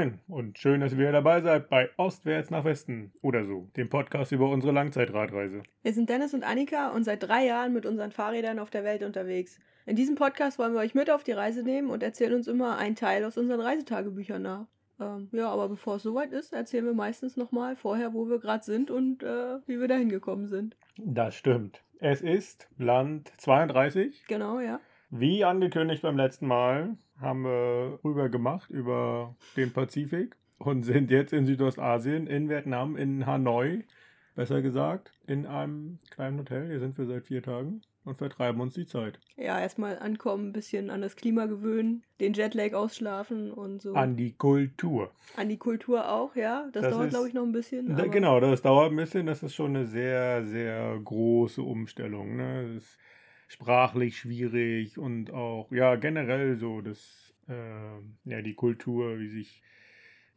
Moin und schön, dass ihr wieder dabei seid bei Ostwärts nach Westen oder so, dem Podcast über unsere Langzeitradreise. Wir sind Dennis und Annika und seit drei Jahren mit unseren Fahrrädern auf der Welt unterwegs. In diesem Podcast wollen wir euch mit auf die Reise nehmen und erzählen uns immer einen Teil aus unseren Reisetagebüchern nach. Ähm, ja, aber bevor es soweit ist, erzählen wir meistens nochmal vorher, wo wir gerade sind und äh, wie wir da hingekommen sind. Das stimmt. Es ist Land 32. Genau, ja. Wie angekündigt beim letzten Mal haben wir rüber gemacht über den Pazifik und sind jetzt in Südostasien, in Vietnam, in Hanoi, besser gesagt, in einem kleinen Hotel. Hier sind wir seit vier Tagen und vertreiben uns die Zeit. Ja, erstmal ankommen, ein bisschen an das Klima gewöhnen, den Jetlag ausschlafen und so. An die Kultur. An die Kultur auch, ja. Das, Das dauert, glaube ich, noch ein bisschen. Da, genau, das dauert ein bisschen. Das ist schon eine sehr, sehr große Umstellung. Ne? Das ist sprachlich schwierig und auch, ja, generell so, das, äh, ja, die Kultur, wie sich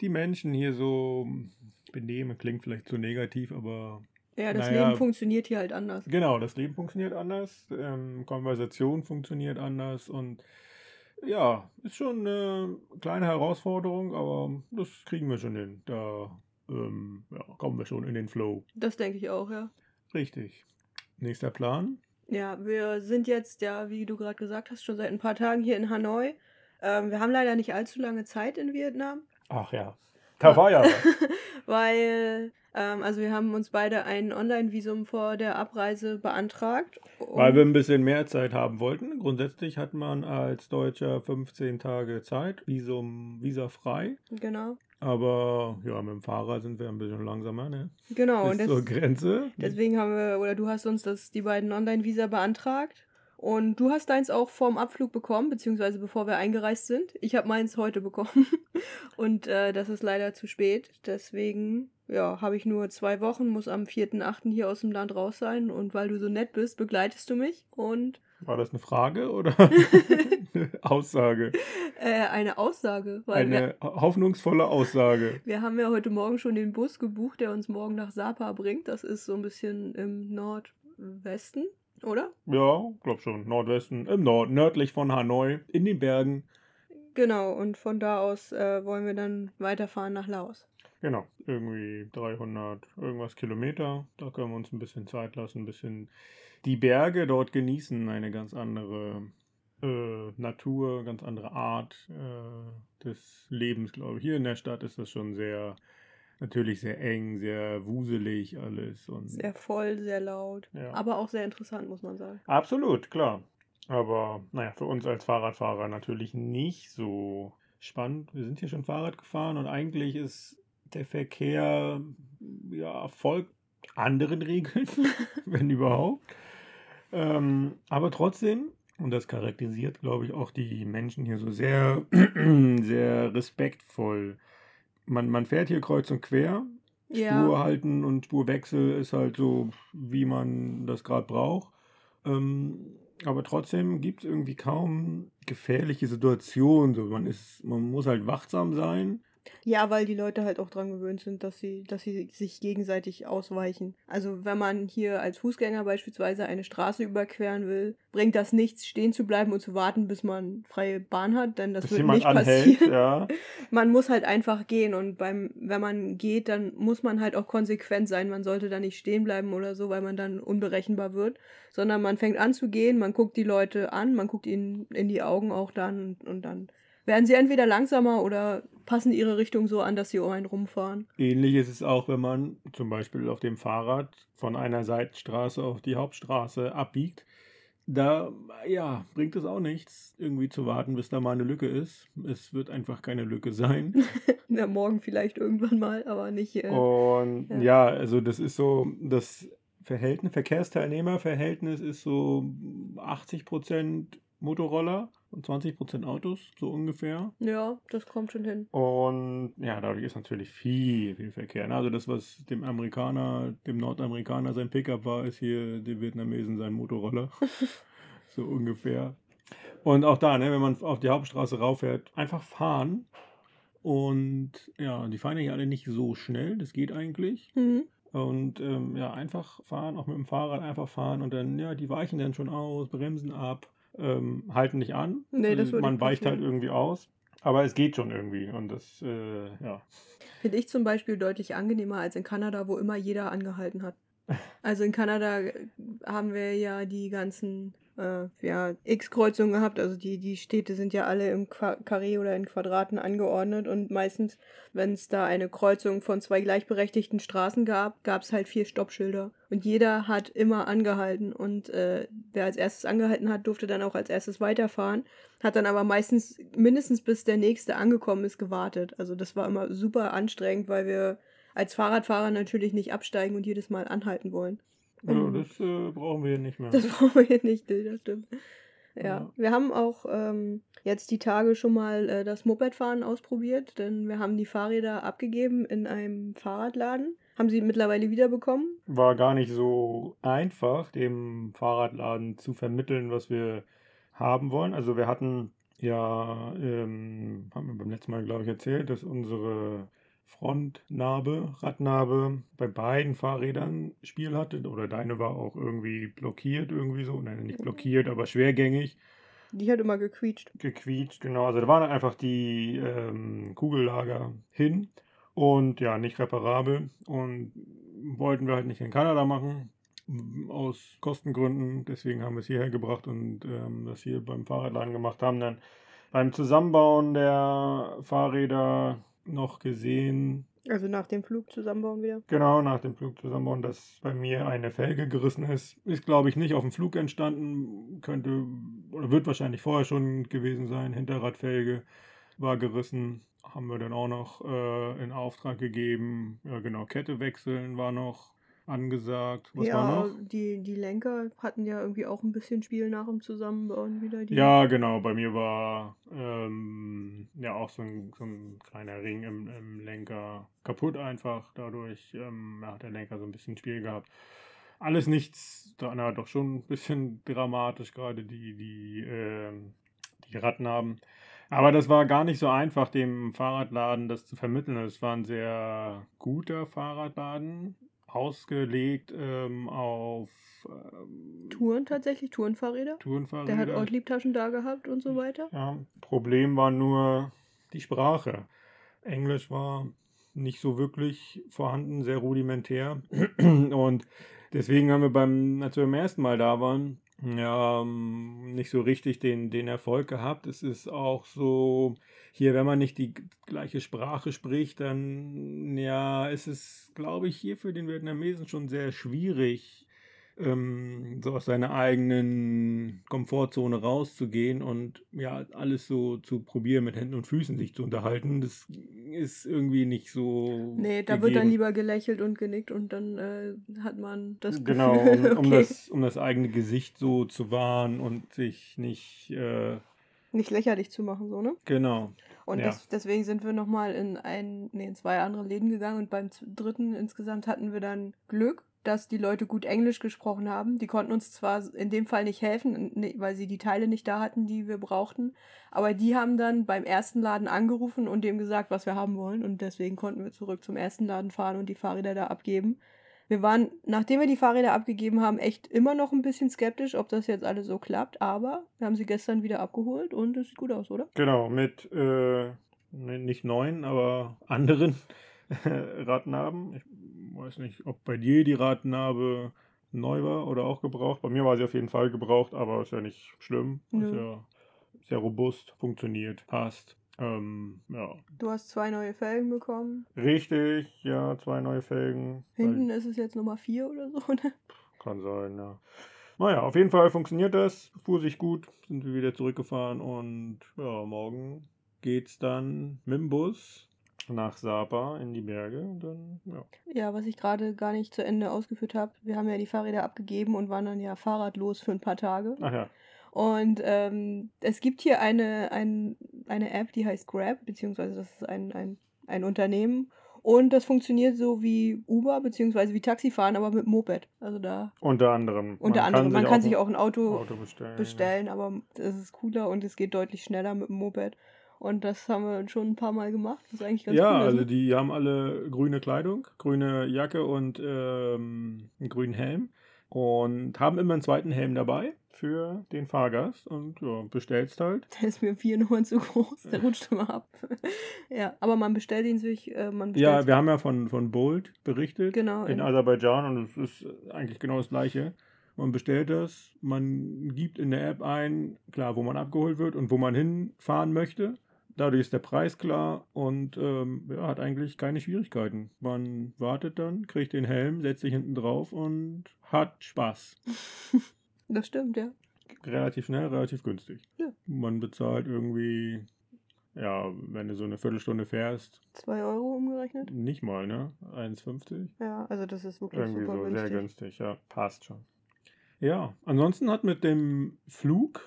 die Menschen hier so benehmen, klingt vielleicht zu negativ, aber Ja, das naja. Leben funktioniert hier halt anders. genau, das Leben funktioniert anders, ähm, Konversation funktioniert anders und ja, ist schon eine kleine Herausforderung, aber das kriegen wir schon hin. Da ähm, ja, kommen wir schon in den Flow. Das denke ich auch, ja. Richtig. Nächster Plan. Ja, wir sind jetzt, ja, wie du gerade gesagt hast, schon seit ein paar Tagen hier in Hanoi. Ähm, wir haben leider nicht allzu lange Zeit in Vietnam, Ach ja. Da war ja weil, ähm, also wir haben uns beide ein Online-Visum vor der Abreise beantragt. Weil wir ein bisschen mehr Zeit haben wollten. Grundsätzlich hat man als Deutscher 15 Tage Zeit, Visum, visafrei. Genau, Aber ja, mit dem Fahrrad sind wir ein bisschen langsamer, ne? genau. Und Bis des, zur Grenze. deswegen haben wir, oder du hast uns das, die beiden Online-Visa beantragt. Und du hast deins auch vorm Abflug bekommen, beziehungsweise bevor wir eingereist sind. Ich habe meins heute bekommen. Und äh, das ist leider zu spät. Deswegen, ja, habe ich nur zwei Wochen, muss am 4.8. hier aus dem Land raus sein. Und weil du so nett bist, begleitest du mich. Und War das eine Frage oder eine Aussage? äh, eine Aussage. Weil wir, Eine hoffnungsvolle Aussage. wir haben ja heute Morgen schon den Bus gebucht, der uns morgen nach Sapa bringt. Das ist so ein bisschen im Nordwesten, oder? Ja, glaub schon. Nordwesten, im Nord, nördlich von Hanoi, in den Bergen. Genau, und von da aus äh, wollen wir dann weiterfahren nach Laos. Genau, irgendwie 300 irgendwas Kilometer. Da können wir uns ein bisschen Zeit lassen, ein bisschen die Berge dort genießen. Eine ganz andere äh, Natur, ganz andere Art äh, des Lebens, glaube ich. Hier in der Stadt ist das schon sehr, natürlich sehr eng, sehr wuselig alles. Und Sehr voll, sehr laut, Ja. aber auch sehr interessant, muss man sagen. Absolut, klar. Aber naja, für uns als Fahrradfahrer natürlich nicht so spannend. Wir sind hier schon Fahrrad gefahren und eigentlich ist der Verkehr ja folgt anderen Regeln, wenn überhaupt. Ähm, aber trotzdem, und das charakterisiert, glaube ich, auch die Menschen hier so sehr, sehr respektvoll. Man, man fährt hier kreuz und quer. Spur halten und Spurwechsel ist halt so, wie man das gerade braucht. Ähm, aber trotzdem gibt es irgendwie kaum gefährliche Situationen. So, man, ist, man muss halt wachsam sein. Ja, weil die Leute halt auch dran gewöhnt sind, dass sie, dass sie sich gegenseitig ausweichen. Also wenn man hier als Fußgänger beispielsweise eine Straße überqueren will, bringt das nichts, stehen zu bleiben und zu warten, bis man freie Bahn hat, denn das Dass wird nicht anhält, passieren. ja. Man muss halt einfach gehen und beim, wenn man geht, dann muss man halt auch konsequent sein. Man sollte da nicht stehen bleiben oder so, weil man dann unberechenbar wird, sondern man fängt an zu gehen, man guckt die Leute an, man guckt ihnen in die Augen auch dann und, und dann werden sie entweder langsamer oder passen ihre Richtung so an, dass sie um einen rumfahren. Ähnlich ist es auch, wenn man zum Beispiel auf dem Fahrrad von einer Seitenstraße auf die Hauptstraße abbiegt. Da, ja, bringt es auch nichts, irgendwie zu warten, bis da mal eine Lücke ist. Es wird einfach keine Lücke sein. Ja, morgen vielleicht irgendwann mal, aber nicht. Äh, Und ja. ja. also das ist so, das Verhältnis, Verkehrsteilnehmerverhältnis ist so 80% Motorroller und 20% Autos, so ungefähr. ja, das kommt schon hin. Und ja, dadurch ist natürlich viel, viel Verkehr. ne? Also das, was dem Amerikaner, dem Nordamerikaner sein Pickup war, ist hier dem Vietnamesen sein Motorroller. so ungefähr. Und auch da, ne, wenn man auf die Hauptstraße rauffährt, einfach fahren. Und ja, die fahren ja hier alle nicht so schnell, das geht eigentlich. Mhm. Und ähm, ja, einfach fahren, auch mit dem Fahrrad einfach fahren und dann, ja, die weichen dann schon aus, bremsen ab, ähm, halten nicht an. Nee, das Also würde Man weicht halt irgendwie aus. Aber es geht schon irgendwie und das, äh, ja. Finde ich zum Beispiel deutlich angenehmer als in Kanada, wo immer jeder angehalten hat. Also in Kanada haben wir ja die ganzen äh, ja, X-Kreuzungen gehabt. Also die, die Städte sind ja alle im Qua Karree oder in Quadraten angeordnet und meistens, wenn es da eine Kreuzung von zwei gleichberechtigten Straßen gab, gab es halt vier Stoppschilder. Und jeder hat immer angehalten und äh, wer als erstes angehalten hat, durfte dann auch als erstes weiterfahren, hat dann aber meistens mindestens bis der nächste angekommen ist gewartet. Also das war immer super anstrengend, weil wir als Fahrradfahrer natürlich nicht absteigen und jedes Mal anhalten wollen. Ja, das äh, brauchen wir hier nicht mehr. Das brauchen wir hier nicht, das stimmt. Ja. Ja. wir haben auch ähm, jetzt die Tage schon mal äh, das Mopedfahren ausprobiert, denn wir haben die Fahrräder abgegeben in einem Fahrradladen. Haben sie mittlerweile wiederbekommen. War gar nicht so einfach, dem Fahrradladen zu vermitteln, was wir haben wollen. Also wir hatten ja, ähm, haben wir beim letzten Mal, glaube ich, erzählt, dass unsere Frontnarbe, Radnarbe bei beiden Fahrrädern Spiel hatte. Oder deine war auch irgendwie blockiert, irgendwie so. Nein, nicht blockiert, aber schwergängig. Die hat immer gequietscht. gequietscht, genau. Also da waren einfach die ähm, Kugellager hin und ja, nicht reparabel und wollten wir halt nicht in Kanada machen, aus Kostengründen. Deswegen haben wir es hierher gebracht und ähm, das hier beim Fahrradladen gemacht haben. Dann beim Zusammenbauen der Fahrräder noch gesehen, Also nach dem Flug zusammenbauen wieder. Genau, nach dem Flug zusammenbauen, dass bei mir eine Felge gerissen ist. Ist, glaube ich, nicht auf dem Flug entstanden. Könnte oder wird wahrscheinlich vorher schon gewesen sein. Hinterradfelge war gerissen. Haben wir dann auch noch äh, in Auftrag gegeben. Ja, genau, Kette wechseln war noch angesagt. Was ja, war noch? Die, die Lenker hatten ja irgendwie auch ein bisschen Spiel nach dem Zusammenbauen wieder. Die Ja, genau. Bei mir war ähm, ja auch so ein, so ein kleiner Ring im, im Lenker kaputt einfach. Dadurch ähm, ja, hat der Lenker so ein bisschen Spiel gehabt. Alles nichts, na, doch schon ein bisschen dramatisch, gerade die, die, ähm, die Radnaben. Aber das war gar nicht so einfach, dem Fahrradladen das zu vermitteln. Es war ein sehr guter Fahrradladen, ausgelegt ähm, auf ähm, Touren tatsächlich, Tourenfahrräder. Tourenfahrräder. Der hat Ortliebtaschen da gehabt und so weiter. Ja, Problem war nur die Sprache. Englisch war nicht so wirklich vorhanden, sehr rudimentär. Und deswegen haben wir beim, als wir beim ersten Mal da waren, ja, ähm, nicht so richtig den, den Erfolg gehabt. Es ist auch so, hier, wenn man nicht die gleiche Sprache spricht, dann ja, ist es, glaube ich, hier für den Vietnamesen schon sehr schwierig, ähm, so aus seiner eigenen Komfortzone rauszugehen und ja, alles so zu probieren, mit Händen und Füßen sich zu unterhalten. Das ist irgendwie nicht so. Nee, da wird dann gegeben. lieber gelächelt und genickt und dann äh, hat man das Genau, Gefühl, um, um, okay, das, um das eigene Gesicht so zu wahren und sich nicht. Äh, nicht lächerlich zu machen, so, ne? genau. Und Ja. das, deswegen sind wir nochmal in ein, nee, in zwei andere Läden gegangen und beim dritten insgesamt hatten wir dann Glück, dass die Leute gut Englisch gesprochen haben. Die konnten uns zwar in dem Fall nicht helfen, weil sie die Teile nicht da hatten, die wir brauchten, aber die haben dann beim ersten Laden angerufen und dem gesagt, was wir haben wollen und deswegen konnten wir zurück zum ersten Laden fahren und die Fahrräder da abgeben. Wir waren, nachdem wir die Fahrräder abgegeben haben, echt immer noch ein bisschen skeptisch, ob das jetzt alles so klappt, aber wir haben sie gestern wieder abgeholt und es sieht gut aus, oder? Genau, mit äh, nicht neuen, aber anderen Radnaben. Ich weiß nicht, ob bei dir die Radnabe neu war oder auch gebraucht. Bei mir war sie auf jeden Fall gebraucht, aber ist ja nicht schlimm. Ist ja sehr robust, funktioniert, passt. Ähm, ja, Du hast zwei neue Felgen bekommen. richtig, ja, zwei neue Felgen. Hinten ist es jetzt Nummer 4 oder so, ne? Kann sein, ja. Naja, auf jeden Fall funktioniert das, fuhr sich gut, sind wir wieder zurückgefahren und ja, morgen geht's dann mit dem Bus nach Sapa in die Berge und dann, ja. Ja, was ich gerade gar nicht zu Ende ausgeführt habe. Wir haben ja die Fahrräder abgegeben und waren dann ja fahrradlos für ein paar Tage. Ach ja, Und ähm, es gibt hier eine, ein, eine App, die heißt Grab, beziehungsweise das ist ein, ein, ein Unternehmen. Und das funktioniert so wie Uber, beziehungsweise wie Taxifahren, aber mit Moped. Also da unter anderem. unter anderem. Man kann sich auch ein Auto, Auto bestellen. bestellen, aber es ist cooler und es geht deutlich schneller mit dem Moped. Und das haben wir schon ein paar Mal gemacht. Das ist eigentlich ganz ja, cool. also ne? die haben alle grüne Kleidung, grüne Jacke und ähm, einen grünen Helm und haben immer einen zweiten Helm dabei. Für den Fahrgast und ja, bestellst halt. Der ist mir vier Nummern zu groß, der rutscht immer ab. ja, aber man bestellt ihn sich, äh, man bestellt Ja, wir haben ja von, von Bolt berichtet Genau, in in- Aserbaidschan und es ist eigentlich genau das gleiche. Man bestellt das, man gibt in der App ein, klar, wo man abgeholt wird und wo man hinfahren möchte. Dadurch ist der Preis klar und ähm, ja, hat eigentlich keine Schwierigkeiten. Man wartet dann, kriegt den Helm, setzt sich hinten drauf und hat Spaß. Das stimmt, ja. Relativ schnell, relativ günstig. Ja. Man bezahlt irgendwie, ja, wenn du so eine Viertelstunde fährst, Zwei Euro umgerechnet? nicht mal, ne? 1,50. Ja, also das ist wirklich Irgendwie super so, günstig. sehr günstig, ja, passt schon. Ja, ansonsten hat mit dem Flug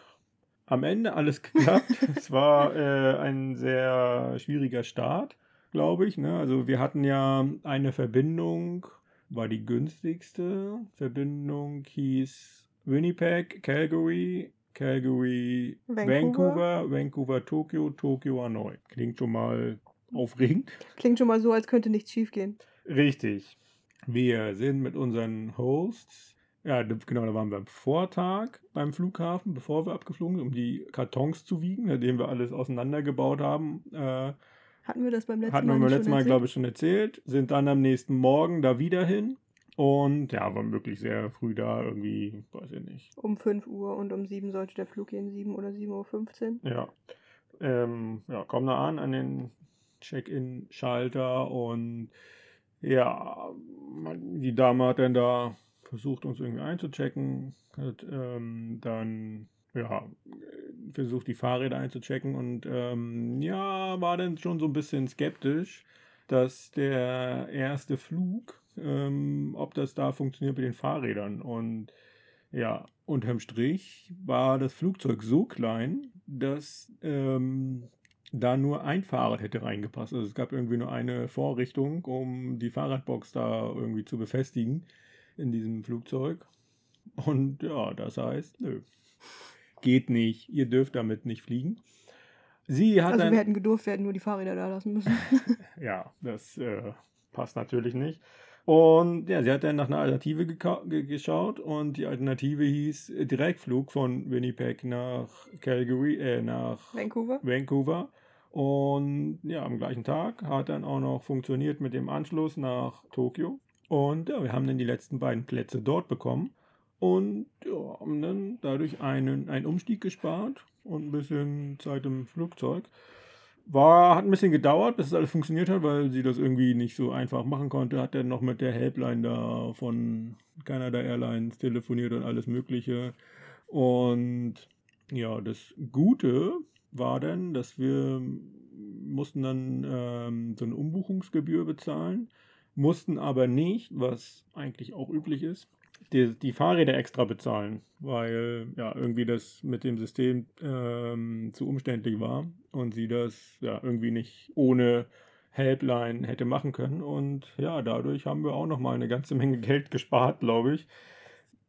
am Ende alles geklappt. es war äh, ein sehr schwieriger Start, glaube ich. Ne? Also wir hatten ja eine Verbindung, war die günstigste Verbindung, hieß Winnipeg, Calgary, Calgary, Vancouver. Vancouver, Vancouver, Tokio, Tokio, Hanoi. Klingt schon mal aufregend. Klingt schon mal so, als könnte nichts schiefgehen. Richtig. Wir sind mit unseren Hosts, ja, genau, da waren wir am Vortag beim Flughafen, bevor wir abgeflogen sind, um die Kartons zu wiegen, nachdem wir alles auseinandergebaut haben. Äh, Hatten wir das beim letzten hatten Mal wir beim letzten Mal, glaube ich, schon erzählt. Sind dann am nächsten Morgen da wieder hin. Und ja, waren wirklich sehr früh da, irgendwie, weiß ich nicht. Um 5 Uhr und um 7 sollte der Flug gehen, 7 oder 7.15 Uhr. Ja. Ähm, ja, kommen da an, an den Check-in-Schalter und ja, die Dame hat dann da versucht, uns irgendwie einzuchecken, hat ähm, dann ja, versucht, die Fahrräder einzuchecken und ähm, ja, war dann schon so ein bisschen skeptisch, dass der erste Flug, ähm, ob das da funktioniert mit den Fahrrädern und ja, unterm Strich war das Flugzeug so klein, dass ähm, da nur ein Fahrrad hätte reingepasst. Also es gab irgendwie nur eine Vorrichtung, um die Fahrradbox da irgendwie zu befestigen in diesem Flugzeug. Und ja, das heißt, nö, geht nicht. Ihr dürft damit nicht fliegen. Sie hat Also wir hätten gedurft, wir hätten nur die Fahrräder da lassen müssen. ja, das äh, passt natürlich nicht. Und ja, sie hat dann nach einer Alternative ge geschaut und die Alternative hieß äh, Direktflug von Winnipeg nach Calgary, äh, nach Vancouver. Vancouver. Und ja, am gleichen Tag hat dann auch noch funktioniert mit dem Anschluss nach Tokio. Und ja, wir haben dann die letzten beiden Plätze dort bekommen. Und ja, haben dann dadurch einen, einen Umstieg gespart und ein bisschen Zeit im Flugzeug. War, hat ein bisschen gedauert, bis es alles funktioniert hat, weil sie das irgendwie nicht so einfach machen konnte. Hat dann noch mit der Helpline da von Canada Airlines telefoniert und alles Mögliche. Und ja, das Gute war dann, dass wir mussten dann ähm, so eine Umbuchungsgebühr bezahlen, mussten aber nicht, was eigentlich auch üblich ist, die, die Fahrräder extra bezahlen, weil ja irgendwie das mit dem System ähm, zu umständlich war und sie das ja irgendwie nicht ohne Helpline hätte machen können. Und ja, dadurch haben wir auch nochmal eine ganze Menge Geld gespart, glaube ich,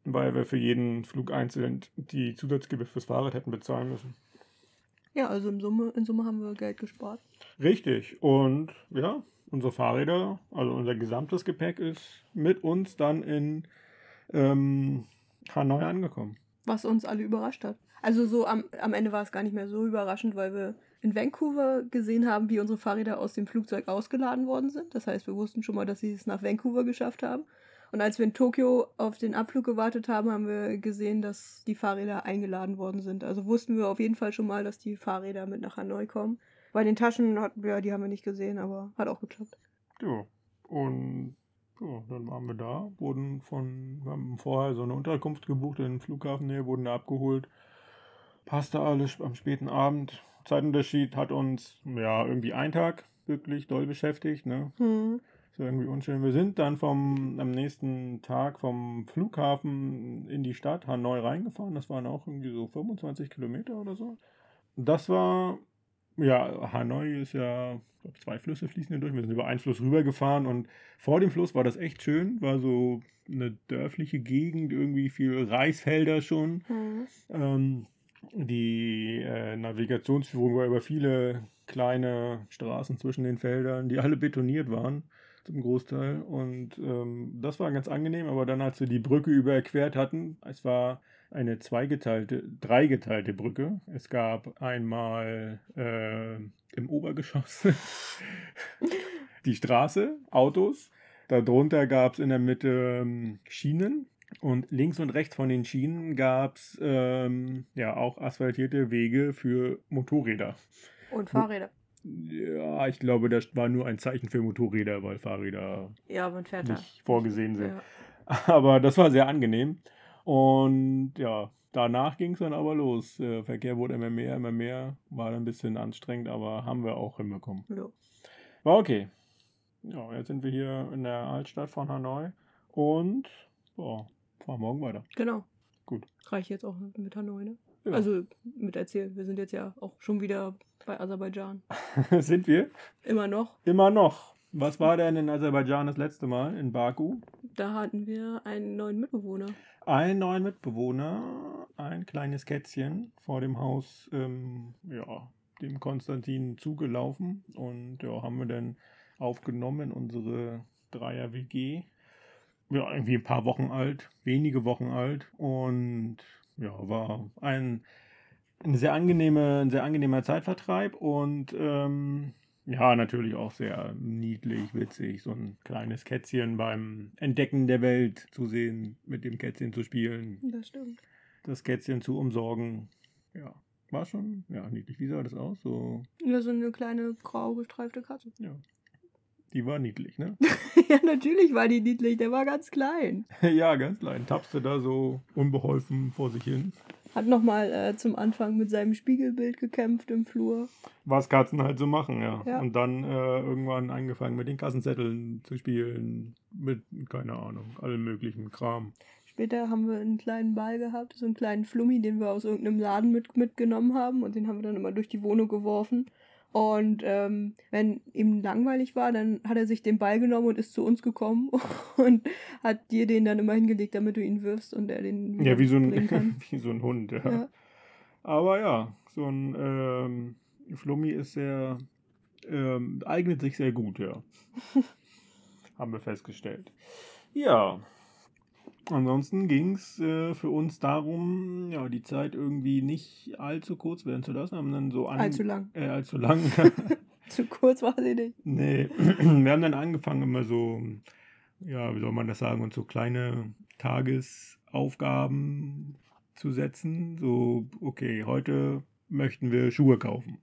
weil wir für jeden Flug einzeln die Zusatzgebühr fürs Fahrrad hätten bezahlen müssen. Ja, also in Summe, in Summe haben wir Geld gespart. Richtig. Und ja, unsere Fahrräder, also unser gesamtes Gepäck ist mit uns dann in ähm, Hanoi angekommen. Was uns alle überrascht hat. Also so am, am Ende war es gar nicht mehr so überraschend, weil wir in Vancouver gesehen haben, wie unsere Fahrräder aus dem Flugzeug ausgeladen worden sind. Das heißt, wir wussten schon mal, dass sie es nach Vancouver geschafft haben. Und als wir in Tokio auf den Abflug gewartet haben, haben wir gesehen, dass die Fahrräder eingeladen worden sind. Also wussten wir auf jeden Fall schon mal, dass die Fahrräder mit nach Hanoi kommen. Bei den Taschen hatten wir, die haben wir nicht gesehen, aber hat auch geklappt. Ja. Und ja, dann waren wir da, wurden von, wir haben vorher so eine Unterkunft gebucht in den Flughafennähe, wurden da abgeholt. Passte alles am späten Abend. Zeitunterschied hat uns ja irgendwie einen Tag wirklich doll beschäftigt, ne? Hm. Ist ja irgendwie unschön. Wir sind dann vom, am nächsten Tag vom Flughafen in die Stadt Hanoi reingefahren. Das waren auch irgendwie so 25 Kilometer oder so. Das war, ja, Hanoi ist ja, ich glaube, zwei Flüsse fließen hier durch. Wir sind über einen Fluss rübergefahren und vor dem Fluss war das echt schön. War so eine dörfliche Gegend, irgendwie viel Reisfelder schon. Hm. Ähm, die äh, Navigationsführung war über viele kleine Straßen zwischen den Feldern, die alle betoniert waren. zum Großteil. Und ähm, das war ganz angenehm, aber dann, als wir die Brücke überquert hatten, es war eine zweigeteilte, dreigeteilte Brücke. Es gab einmal äh, im Obergeschoss die Straße, Autos. Darunter gab es in der Mitte ähm, Schienen. Und links und rechts von den Schienen gab es ähm, ja auch asphaltierte Wege für Motorräder. Und Fahrräder. Ja, ich glaube, das war nur ein Zeichen für Motorräder, weil Fahrräder Ja, fährt da. nicht vorgesehen sind. Ja. Aber das war sehr angenehm. Und ja, danach ging es dann aber los. Der Verkehr wurde immer mehr, immer mehr. War ein bisschen anstrengend, aber haben wir auch hinbekommen. Ja. War okay. Ja, jetzt sind wir hier in der Altstadt von Hanoi und boah, fahren morgen weiter. Genau. Gut. Reicht jetzt auch mit Hanoi, ne? Ja. Also mit erzählen. Wir sind jetzt ja auch schon wieder bei Aserbaidschan. sind wir Immer noch. immer noch. Was war denn in Aserbaidschan das letzte Mal? In Baku? Da hatten wir einen neuen Mitbewohner. Einen neuen Mitbewohner, ein kleines Kätzchen vor dem Haus, ähm, ja, dem Konstantin zugelaufen. Und ja, haben wir dann aufgenommen in unsere Dreier-WG. Ja, irgendwie ein paar Wochen alt, wenige Wochen alt. Und ja, war ein, ein sehr angenehme, ein sehr angenehmer Zeitvertreib. Und ähm, ja, natürlich auch sehr niedlich, witzig, so ein kleines Kätzchen beim Entdecken der Welt zu sehen, mit dem Kätzchen zu spielen, Das stimmt. das Kätzchen zu umsorgen. Ja, war schon, ja, niedlich. Wie sah das aus? So, Ja, so eine kleine grau gestreifte Katze. ja. Die war niedlich, ne? ja, natürlich war die niedlich. Der war ganz klein. ja, ganz klein. Tapste da so unbeholfen vor sich hin. Hat nochmal äh, zum Anfang mit seinem Spiegelbild gekämpft im Flur. Was Katzen halt so machen, ja. Ja. Und dann äh, irgendwann angefangen mit den Kassenzetteln zu spielen, mit, keine Ahnung, allem möglichen Kram. Später haben wir einen kleinen Ball gehabt, so einen kleinen Flummi, den wir aus irgendeinem Laden mit, mitgenommen haben und den haben wir dann immer durch die Wohnung geworfen. Und ähm, wenn ihm langweilig war, dann hat er sich den Ball genommen und ist zu uns gekommen und hat dir den dann immer hingelegt, damit du ihn wirfst und er den Ja, wie so ein, wie so ein Hund, ja. Ja. Aber ja, so ein ähm, Flummi ist sehr, ähm, eignet sich sehr gut, ja. Haben wir festgestellt. Ja. Ansonsten ging es äh, für uns darum, ja, die Zeit irgendwie nicht allzu kurz werden zu lassen. Haben dann so an, Allzu lang. Äh, allzu lang. Zu kurz war sie nicht. Nee, wir haben dann angefangen, immer so, ja, wie soll man das sagen, uns so kleine Tagesaufgaben zu setzen. So, okay, heute möchten wir Schuhe kaufen.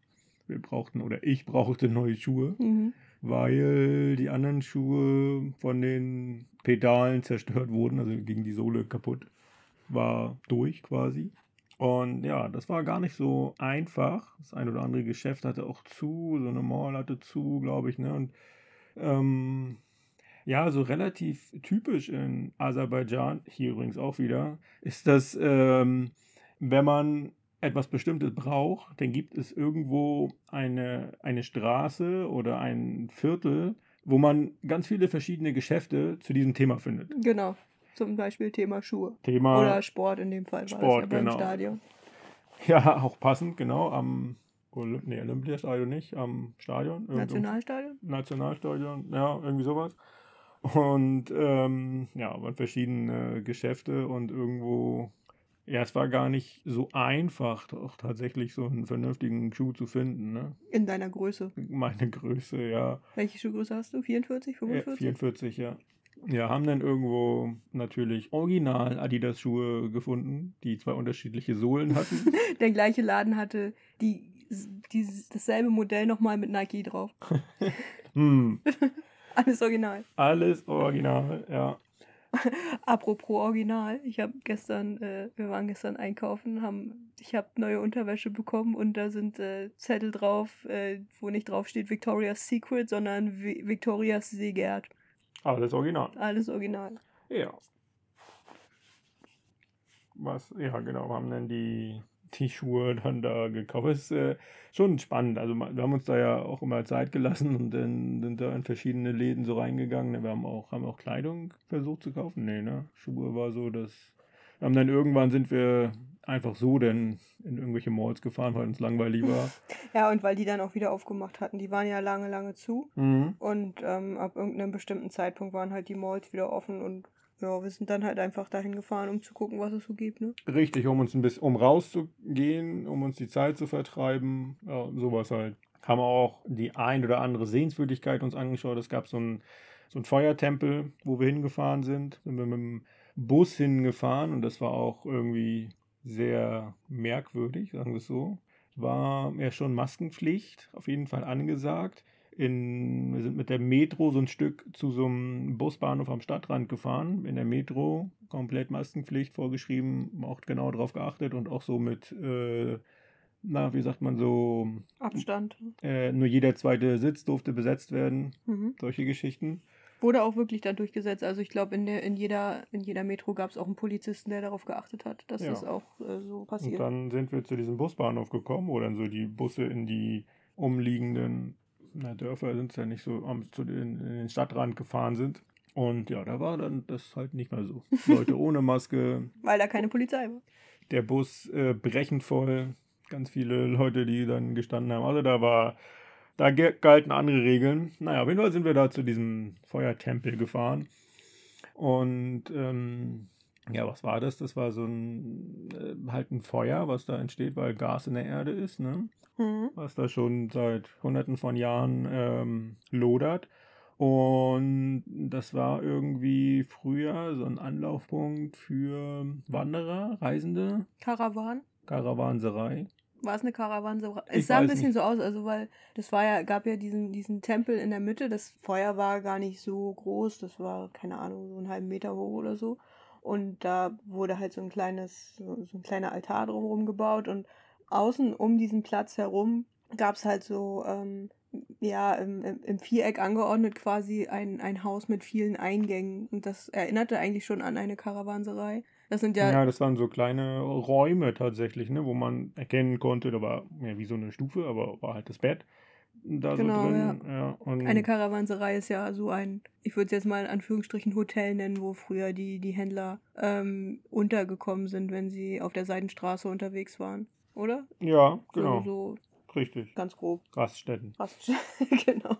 Wir brauchten, oder ich brauchte neue Schuhe, Mhm. Weil die anderen Schuhe von den Pedalen zerstört wurden, also ging die Sohle kaputt, war durch quasi. Und ja, das war gar nicht so einfach. Das ein oder andere Geschäft hatte auch zu, so eine Mall hatte zu, glaube ich, ne? Und ähm, ja, so relativ typisch in Aserbaidschan, hier übrigens auch wieder, ist das, ähm, wenn man etwas Bestimmtes braucht, dann gibt es irgendwo eine, eine Straße oder ein Viertel, wo man ganz viele verschiedene Geschäfte zu diesem Thema findet. Genau. Zum Beispiel Thema Schuhe. Thema, Oder Sport in dem Fall war Sport, das ja beim genau. Stadion. ja, auch passend, genau, am Olymp nee, Olympiastadion nicht, am Stadion. Nationalstadion? Nationalstadion, ja, irgendwie sowas. Und ähm, ja, waren verschiedene Geschäfte und irgendwo, ja, es war gar nicht so einfach, auch tatsächlich so einen vernünftigen Schuh zu finden. Ne? In deiner Größe. Meine Größe, ja, Welche Schuhgröße hast du? 44, äh, 45? 44, ja. Ja, haben dann irgendwo natürlich original Adidas-Schuhe gefunden, die zwei unterschiedliche Sohlen hatten. Der gleiche Laden hatte die, dieses, dasselbe Modell nochmal mit Nike drauf. hm, Alles original. alles original, ja. Apropos Original, ich habe gestern, äh, wir waren gestern einkaufen, haben, ich habe neue Unterwäsche bekommen und da sind äh, Zettel drauf, äh, wo nicht drauf steht Victoria's Secret, sondern Vi Victoria's Segert. Alles original. Alles original. Ja. Was, ja, genau, haben dann die, die Schuhe dann da gekauft. Es ist äh, schon spannend. Also, wir haben uns da ja auch immer Zeit gelassen und dann sind da in verschiedene Läden so reingegangen. Wir haben auch, haben auch Kleidung versucht zu kaufen. Nee, ne? Schuhe war so das Ähm, dann irgendwann sind wir einfach so denn in irgendwelche Malls gefahren, weil uns langweilig war. Ja, und weil die dann auch wieder aufgemacht hatten. Die waren ja lange, lange zu. Mhm. Und ähm, ab irgendeinem bestimmten Zeitpunkt waren halt die Malls wieder offen und ja, wir sind dann halt einfach dahin gefahren, um zu gucken, was es so gibt, ne? Richtig, um uns ein bisschen, um rauszugehen, um uns die Zeit zu vertreiben, ja, sowas halt. Haben auch die ein oder andere Sehenswürdigkeit uns angeschaut. Es gab so einen so einen Feuertempel, wo wir hingefahren sind. Sind wir mit dem Bus hingefahren und das war auch irgendwie sehr merkwürdig, sagen wir es so. War ja schon Maskenpflicht, auf jeden Fall angesagt. In, wir sind mit der Metro so ein Stück zu so einem Busbahnhof am Stadtrand gefahren. In der Metro komplett Maskenpflicht vorgeschrieben, auch genau darauf geachtet und auch so mit, äh, na, wie sagt man so, Abstand. äh, nur jeder zweite Sitz durfte besetzt werden. Mhm. Solche Geschichten. Wurde auch wirklich dann durchgesetzt. Also ich glaube, in, der, in, jeder, in jeder Metro gab es auch einen Polizisten, der darauf geachtet hat, dass Ja. das auch äh, so Und passiert. dann sind wir zu diesem Busbahnhof gekommen, wo dann so die Busse in die umliegenden na, Dörfer sind es ja nicht so, am- zu den, in den Stadtrand gefahren sind. Und ja, da war dann das halt nicht mehr so. Leute ohne Maske, Weil da keine Polizei war. der Bus äh, brechend voll, ganz viele Leute, die dann gestanden haben. Also da war, da galten andere Regeln. Naja, auf jeden Fall sind wir da zu diesem Feuertempel gefahren. Und ähm, ja, was war das? Das war so ein äh, halt ein Feuer, was da entsteht, weil Gas in der Erde ist, ne? Mhm. Was da schon seit hunderten von Jahren ähm, lodert. Und das war irgendwie früher so ein Anlaufpunkt für Wanderer, Reisende, Karawan. Karawanserei. War es eine Karawanserei? Ich Es sah ein bisschen nicht. so aus, also weil das war ja, gab ja diesen, diesen Tempel in der Mitte. Das Feuer war gar nicht so groß, das war, keine Ahnung, so einen halben Meter hoch oder so. Und da wurde halt so ein kleines, so, so ein kleiner Altar drumherum gebaut und außen um diesen Platz herum gab es halt so, ähm, ja, im, im, Viereck angeordnet quasi ein, ein Haus mit vielen Eingängen. Und das erinnerte eigentlich schon an eine Karawanserei. Das sind ja, Ja, das waren so kleine Räume tatsächlich, ne, wo man erkennen konnte, da war ja wie so eine Stufe, aber war halt das Bett da Genau, so drin. Ja. und Eine Karawanserei ist ja so ein, ich würde es jetzt mal in Anführungsstrichen Hotel nennen, wo früher die, die Händler ähm, untergekommen sind, wenn sie auf der Seidenstraße unterwegs waren. Oder? ja, genau, So, so richtig. ganz grob. Raststätten. Fast. genau.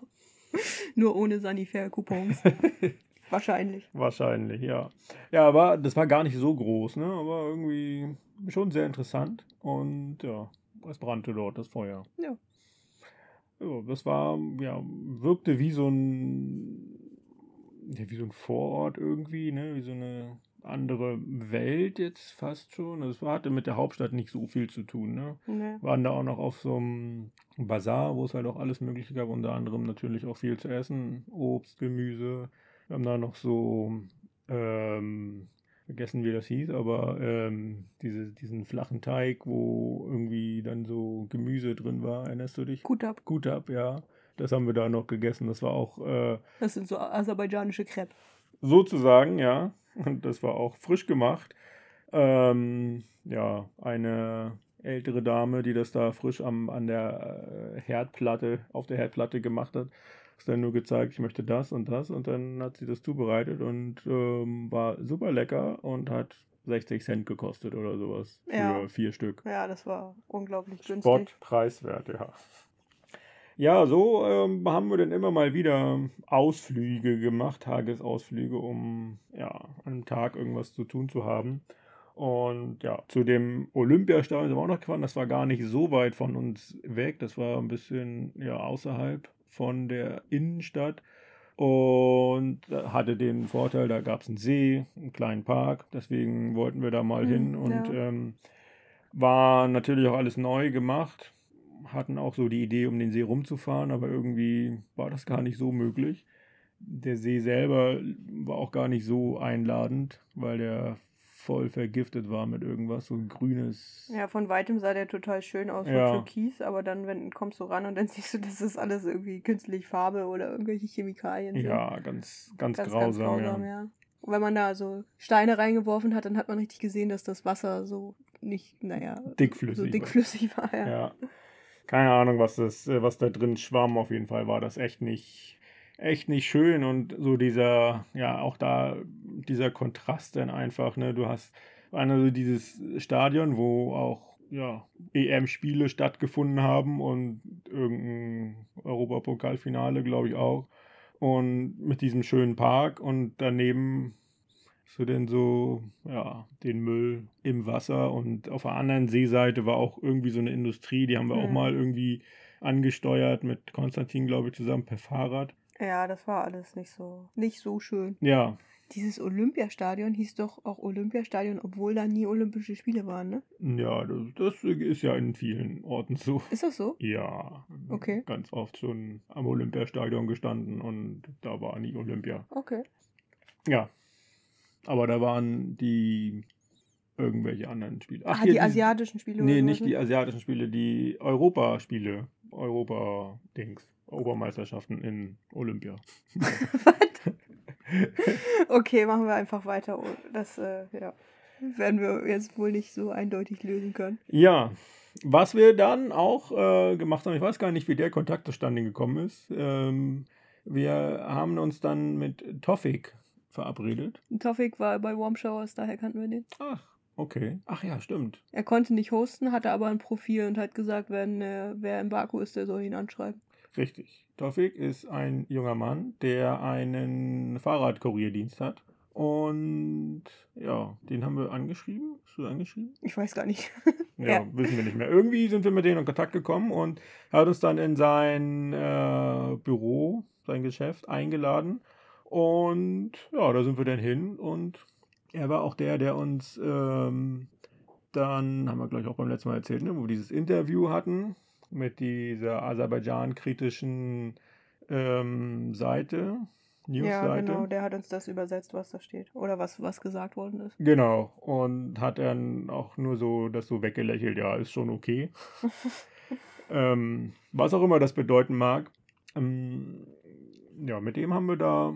Nur ohne Sanifair-Coupons. Wahrscheinlich. Wahrscheinlich, ja. Ja, aber das war gar nicht so groß, ne? Aber irgendwie schon sehr interessant. Und ja, es brannte dort das Feuer. Ja. Ja, das war, ja, wirkte wie so ein, ja, wie so ein Vorort irgendwie, ne? Wie so eine andere Welt jetzt fast schon. Das hatte mit der Hauptstadt nicht so viel zu tun, ne? Ne. waren da auch noch auf so einem Bazar, wo es halt auch alles Mögliche gab, unter anderem natürlich auch viel zu essen, Obst, Gemüse. Wir haben da noch so, ähm, vergessen wie das hieß, aber ähm, diese, diesen flachen Teig, wo irgendwie dann so Gemüse drin war, erinnerst du dich? Gut ab. Gut ab, ja. Das haben wir da noch gegessen. Das war auch äh, Das sind so aserbaidschanische Crepe. Sozusagen, ja. Und das war auch frisch gemacht. Ähm, ja, eine ältere Dame, die das da frisch am, an der äh, Herdplatte, auf der Herdplatte gemacht hat, hat dann nur gezeigt, ich möchte das und das. Und dann hat sie das zubereitet und ähm, war super lecker und hat 60 Cent gekostet oder sowas für Ja. vier Stück. Ja, das war unglaublich günstig. Spot preiswert, ja. Ja, so ähm, haben wir dann immer mal wieder Ausflüge gemacht, Tagesausflüge, um ja, an einem Tag irgendwas zu tun zu haben. Und ja, zu dem Olympiastadion sind wir auch noch gefahren. Das war gar nicht so weit von uns weg. Das war ein bisschen ja, außerhalb von der Innenstadt. Und hatte den Vorteil, da gab es einen See, einen kleinen Park. Deswegen wollten wir da mal Mhm, hin. Und ja. ähm, war natürlich auch alles neu gemacht. Hatten auch so die Idee, um den See rumzufahren, aber irgendwie war das gar nicht so möglich. Der See selber war auch gar nicht so einladend, weil der voll vergiftet war mit irgendwas, so ein grünes. Ja, von weitem sah der total schön aus, so Ja. türkis, aber dann wenn kommst du ran und dann siehst du, das ist alles irgendwie künstlich Farbe oder irgendwelche Chemikalien. sind. Ja, ganz, ganz, ganz, grausam. ganz grausam, ja. ja. Und wenn man da so Steine reingeworfen hat, dann hat man richtig gesehen, dass das Wasser so nicht, naja, Dickflüssig so war. dickflüssig war. Ja. Ja. Keine Ahnung, was das, äh, was da drin schwamm. Auf jeden Fall war das echt nicht, echt nicht schön und so dieser, ja, auch da dieser Kontrast dann einfach, ne? Du hast allem also dieses Stadion, wo auch ja, EM-Spiele stattgefunden haben und irgendein Europapokalfinale, glaube ich auch. Und mit diesem schönen Park und daneben so denn so, ja, den Müll im Wasser und auf der anderen Seeseite war auch irgendwie so eine Industrie, die haben wir mhm. auch mal irgendwie angesteuert mit Konstantin, glaube ich, zusammen per Fahrrad. Ja, das war alles nicht so, nicht so schön. Ja. Dieses Olympiastadion hieß doch auch Olympiastadion, obwohl da nie Olympische Spiele waren, ne? Ja, das, das ist ja in vielen Orten so. Ist das so? Ja. Okay. Ganz oft schon am Olympiastadion gestanden und da war nie Olympia. Okay. Ja. Aber da waren die irgendwelche anderen Spiele. Ach, ah, die, asiatischen Spiele? Nee, nicht die asiatischen Spiele, die Europaspiele. Europa-Dings. Obermeisterschaften in Olympia. Was? okay, machen wir einfach weiter. Das äh, ja, werden wir jetzt wohl nicht so eindeutig lösen können. Ja, was wir dann auch äh, gemacht haben, ich weiß gar nicht, wie der Kontakt zustande gekommen ist. Ähm, wir haben uns dann mit Tofik verabredet. Tofik war bei Warm Showers, daher kannten wir den. Ach, okay. Ach ja, stimmt. Er konnte nicht hosten, hatte aber ein Profil und hat gesagt, wenn äh, wer in Baku ist, der soll ihn anschreiben. Richtig. Tofik ist ein junger Mann, der einen Fahrradkurierdienst hat. Und ja, den haben wir angeschrieben. Hast du angeschrieben? Ich weiß gar nicht. ja, ja, wissen wir nicht mehr. Irgendwie sind wir mit denen in Kontakt gekommen und hat uns dann in sein äh, Büro, sein Geschäft eingeladen. Und ja, da sind wir dann hin und er war auch der, der uns ähm, dann, haben wir gleich auch beim letzten Mal erzählt, ne, wo wir dieses Interview hatten mit dieser Aserbaidschan-kritischen ähm, Seite, Newsseite. Ja, genau, der hat uns das übersetzt, was da steht. Oder was, was gesagt worden ist. Genau. Und hat dann auch nur so das so weggelächelt, ja, ist schon okay. ähm, was auch immer das bedeuten mag. Ähm, ja, mit dem haben wir da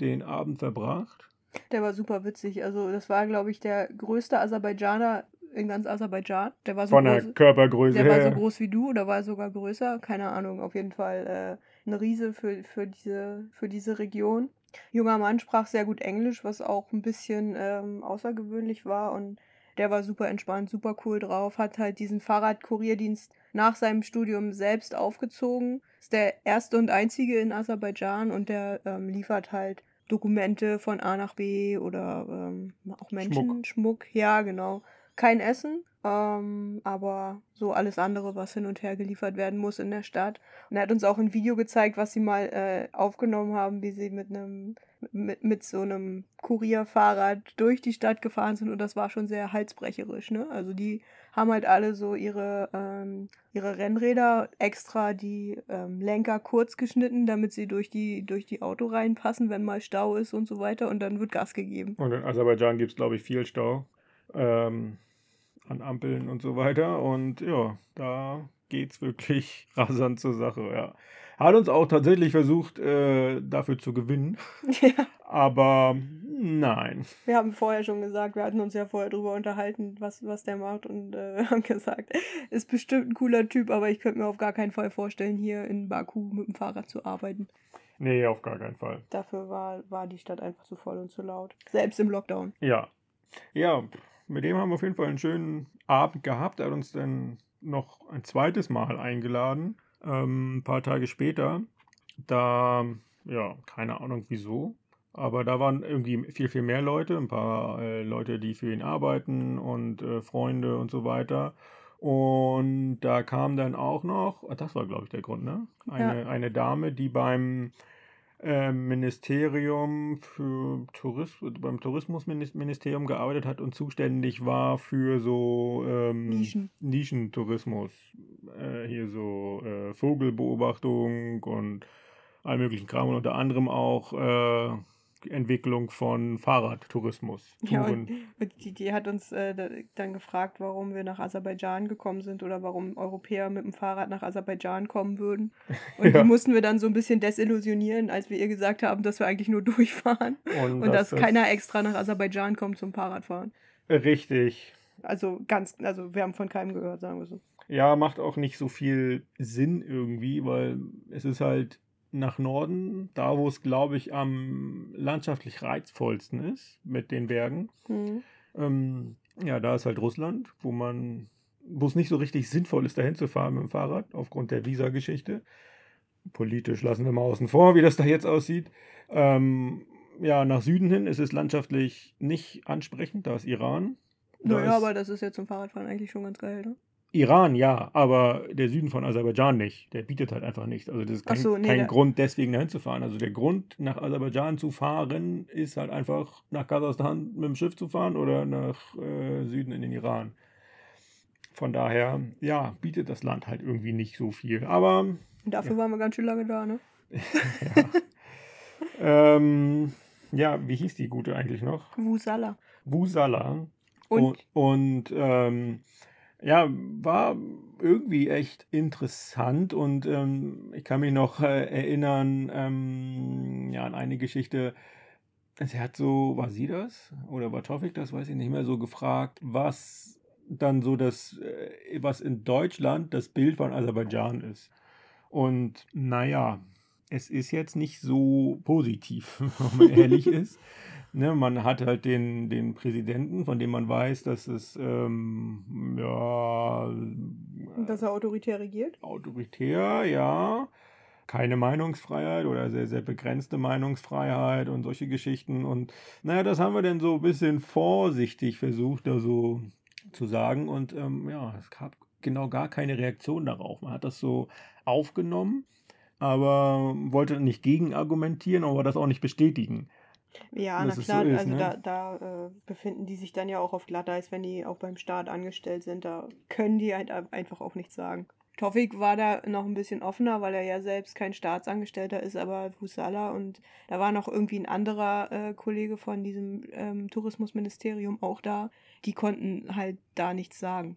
den Abend verbracht. Der war super witzig. Also, das war, glaube ich, der größte Aserbaidschaner in ganz Aserbaidschan. Der war so Von groß, der Körpergröße Der her. war so groß wie du oder war sogar größer. Keine Ahnung. Auf jeden Fall äh, ein Riese für, für, diese, für diese Region. Junger Mann sprach sehr gut Englisch, was auch ein bisschen ähm, außergewöhnlich war. Und der war super entspannt, super cool drauf. Hat halt diesen Fahrradkurierdienst nach seinem Studium selbst aufgezogen. Ist der erste und einzige in Aserbaidschan und der ähm, liefert halt Dokumente von A nach B oder ähm, auch Menschen, Schmuck. Schmuck. Ja, genau kein Essen, ähm, aber so alles andere, was hin und her geliefert werden muss in der Stadt. Und er hat uns auch ein Video gezeigt, was sie mal äh, aufgenommen haben, wie sie mit einem mit, mit so einem Kurierfahrrad durch die Stadt gefahren sind und das war schon sehr halsbrecherisch, ne? Also die haben halt alle so ihre, ähm, ihre Rennräder extra die ähm, Lenker kurz geschnitten, damit sie durch die, durch die Autoreihen passen, wenn mal Stau ist und so weiter und dann wird Gas gegeben. Und in Aserbaidschan gibt es, glaube ich, viel Stau ähm, an Ampeln und so weiter. Und ja, da geht es wirklich rasant zur Sache. Ja. Hat uns auch tatsächlich versucht, äh, dafür zu gewinnen. Ja. Aber nein. Wir haben vorher schon gesagt, wir hatten uns ja vorher darüber unterhalten, was, was der macht und äh, haben gesagt, ist bestimmt ein cooler Typ, aber ich könnte mir auf gar keinen Fall vorstellen, hier in Baku mit dem Fahrrad zu arbeiten. Nee, auf gar keinen Fall. Dafür war, war die Stadt einfach zu voll und zu laut. Selbst im Lockdown. Ja. Ja, mit dem haben wir auf jeden Fall einen schönen Abend gehabt. Er hat uns dann noch ein zweites Mal eingeladen, ähm, ein paar Tage später. Da, ja, keine Ahnung wieso, aber da waren irgendwie viel, viel mehr Leute, ein paar äh, Leute, die für ihn arbeiten und äh, Freunde und so weiter. Und da kam dann auch noch, das war glaube ich der Grund, ne? Eine, ja. eine Dame, die beim äh, Ministerium für Tourismus, beim Tourismusministerium gearbeitet hat und zuständig war für so ähm, Nischen. Nischentourismus. Äh, hier so äh, Vogelbeobachtung und all möglichen Kram und unter anderem auch äh, Entwicklung von Fahrradtourismus. Ja, und, die, die, hat uns äh, dann gefragt, warum wir nach Aserbaidschan gekommen sind oder warum Europäer mit dem Fahrrad nach Aserbaidschan kommen würden. Und ja. die mussten wir dann so ein bisschen desillusionieren, als wir ihr gesagt haben, dass wir eigentlich nur durchfahren und, und dass, dass keiner extra nach Aserbaidschan kommt zum Fahrradfahren. Richtig. Also ganz, also wir haben von keinem gehört, sagen wir so. Ja, macht auch nicht so viel Sinn irgendwie, weil es ist halt nach Norden, da wo es, glaube ich, am landschaftlich reizvollsten ist mit den Bergen. Mhm. Ähm, ja, da ist halt Russland, wo man, wo es nicht so richtig sinnvoll ist, dahin zu fahren mit dem Fahrrad, aufgrund der Visa-Geschichte. Politisch lassen wir mal außen vor, wie das da jetzt aussieht. Ähm, ja, nach Süden hin ist es landschaftlich nicht ansprechend, da ist Iran. Da Naja, ist aber das ist ja zum Fahrradfahren eigentlich schon ganz geil, ne? Iran, ja, aber der Süden von Aserbaidschan nicht. Der bietet halt einfach nichts. Also das ist kein, so, nee, kein da- Grund, deswegen dahin zu fahren. Also der Grund, nach Aserbaidschan zu fahren, ist halt einfach nach Kasachstan mit dem Schiff zu fahren oder nach äh, Süden in den Iran. Von daher, ja, bietet das Land halt irgendwie nicht so viel. Aber Und dafür waren wir ganz schön lange da, ne? ja. ähm, ja, wie hieß die gute eigentlich noch? Wusala. Wusala. Und, Und, und ähm, ja, war irgendwie echt interessant und ähm, ich kann mich noch äh, erinnern ähm, ja, an eine Geschichte. Sie hat so, war sie das oder war Tofik das, weiß ich nicht mehr, so gefragt, was dann so das, äh, was in Deutschland das Bild von Aserbaidschan ist. Und naja, es ist jetzt nicht so positiv, wenn man ehrlich ist. Ne, man hat halt den, den Präsidenten, von dem man weiß, dass es ähm, ja, dass er autoritär regiert. autoritär, ja, keine Meinungsfreiheit oder sehr, sehr begrenzte Meinungsfreiheit und solche Geschichten. Und naja, das haben wir dann so ein bisschen vorsichtig versucht, da so zu sagen. Und ähm, ja, es gab genau gar keine Reaktion darauf. Man hat das so aufgenommen, aber wollte nicht gegen argumentieren, aber das auch nicht bestätigen. Ja, na es so klar, ist, also ne? da, da äh, befinden die sich dann ja auch auf Glatteis, wenn die auch beim Staat angestellt sind. Da können die halt einfach auch nichts sagen. Tofik war da noch ein bisschen offener, weil er ja selbst kein Staatsangestellter ist, aber Wusala und da war noch irgendwie ein anderer äh, Kollege von diesem ähm, Tourismusministerium auch da. Die konnten halt da nichts sagen.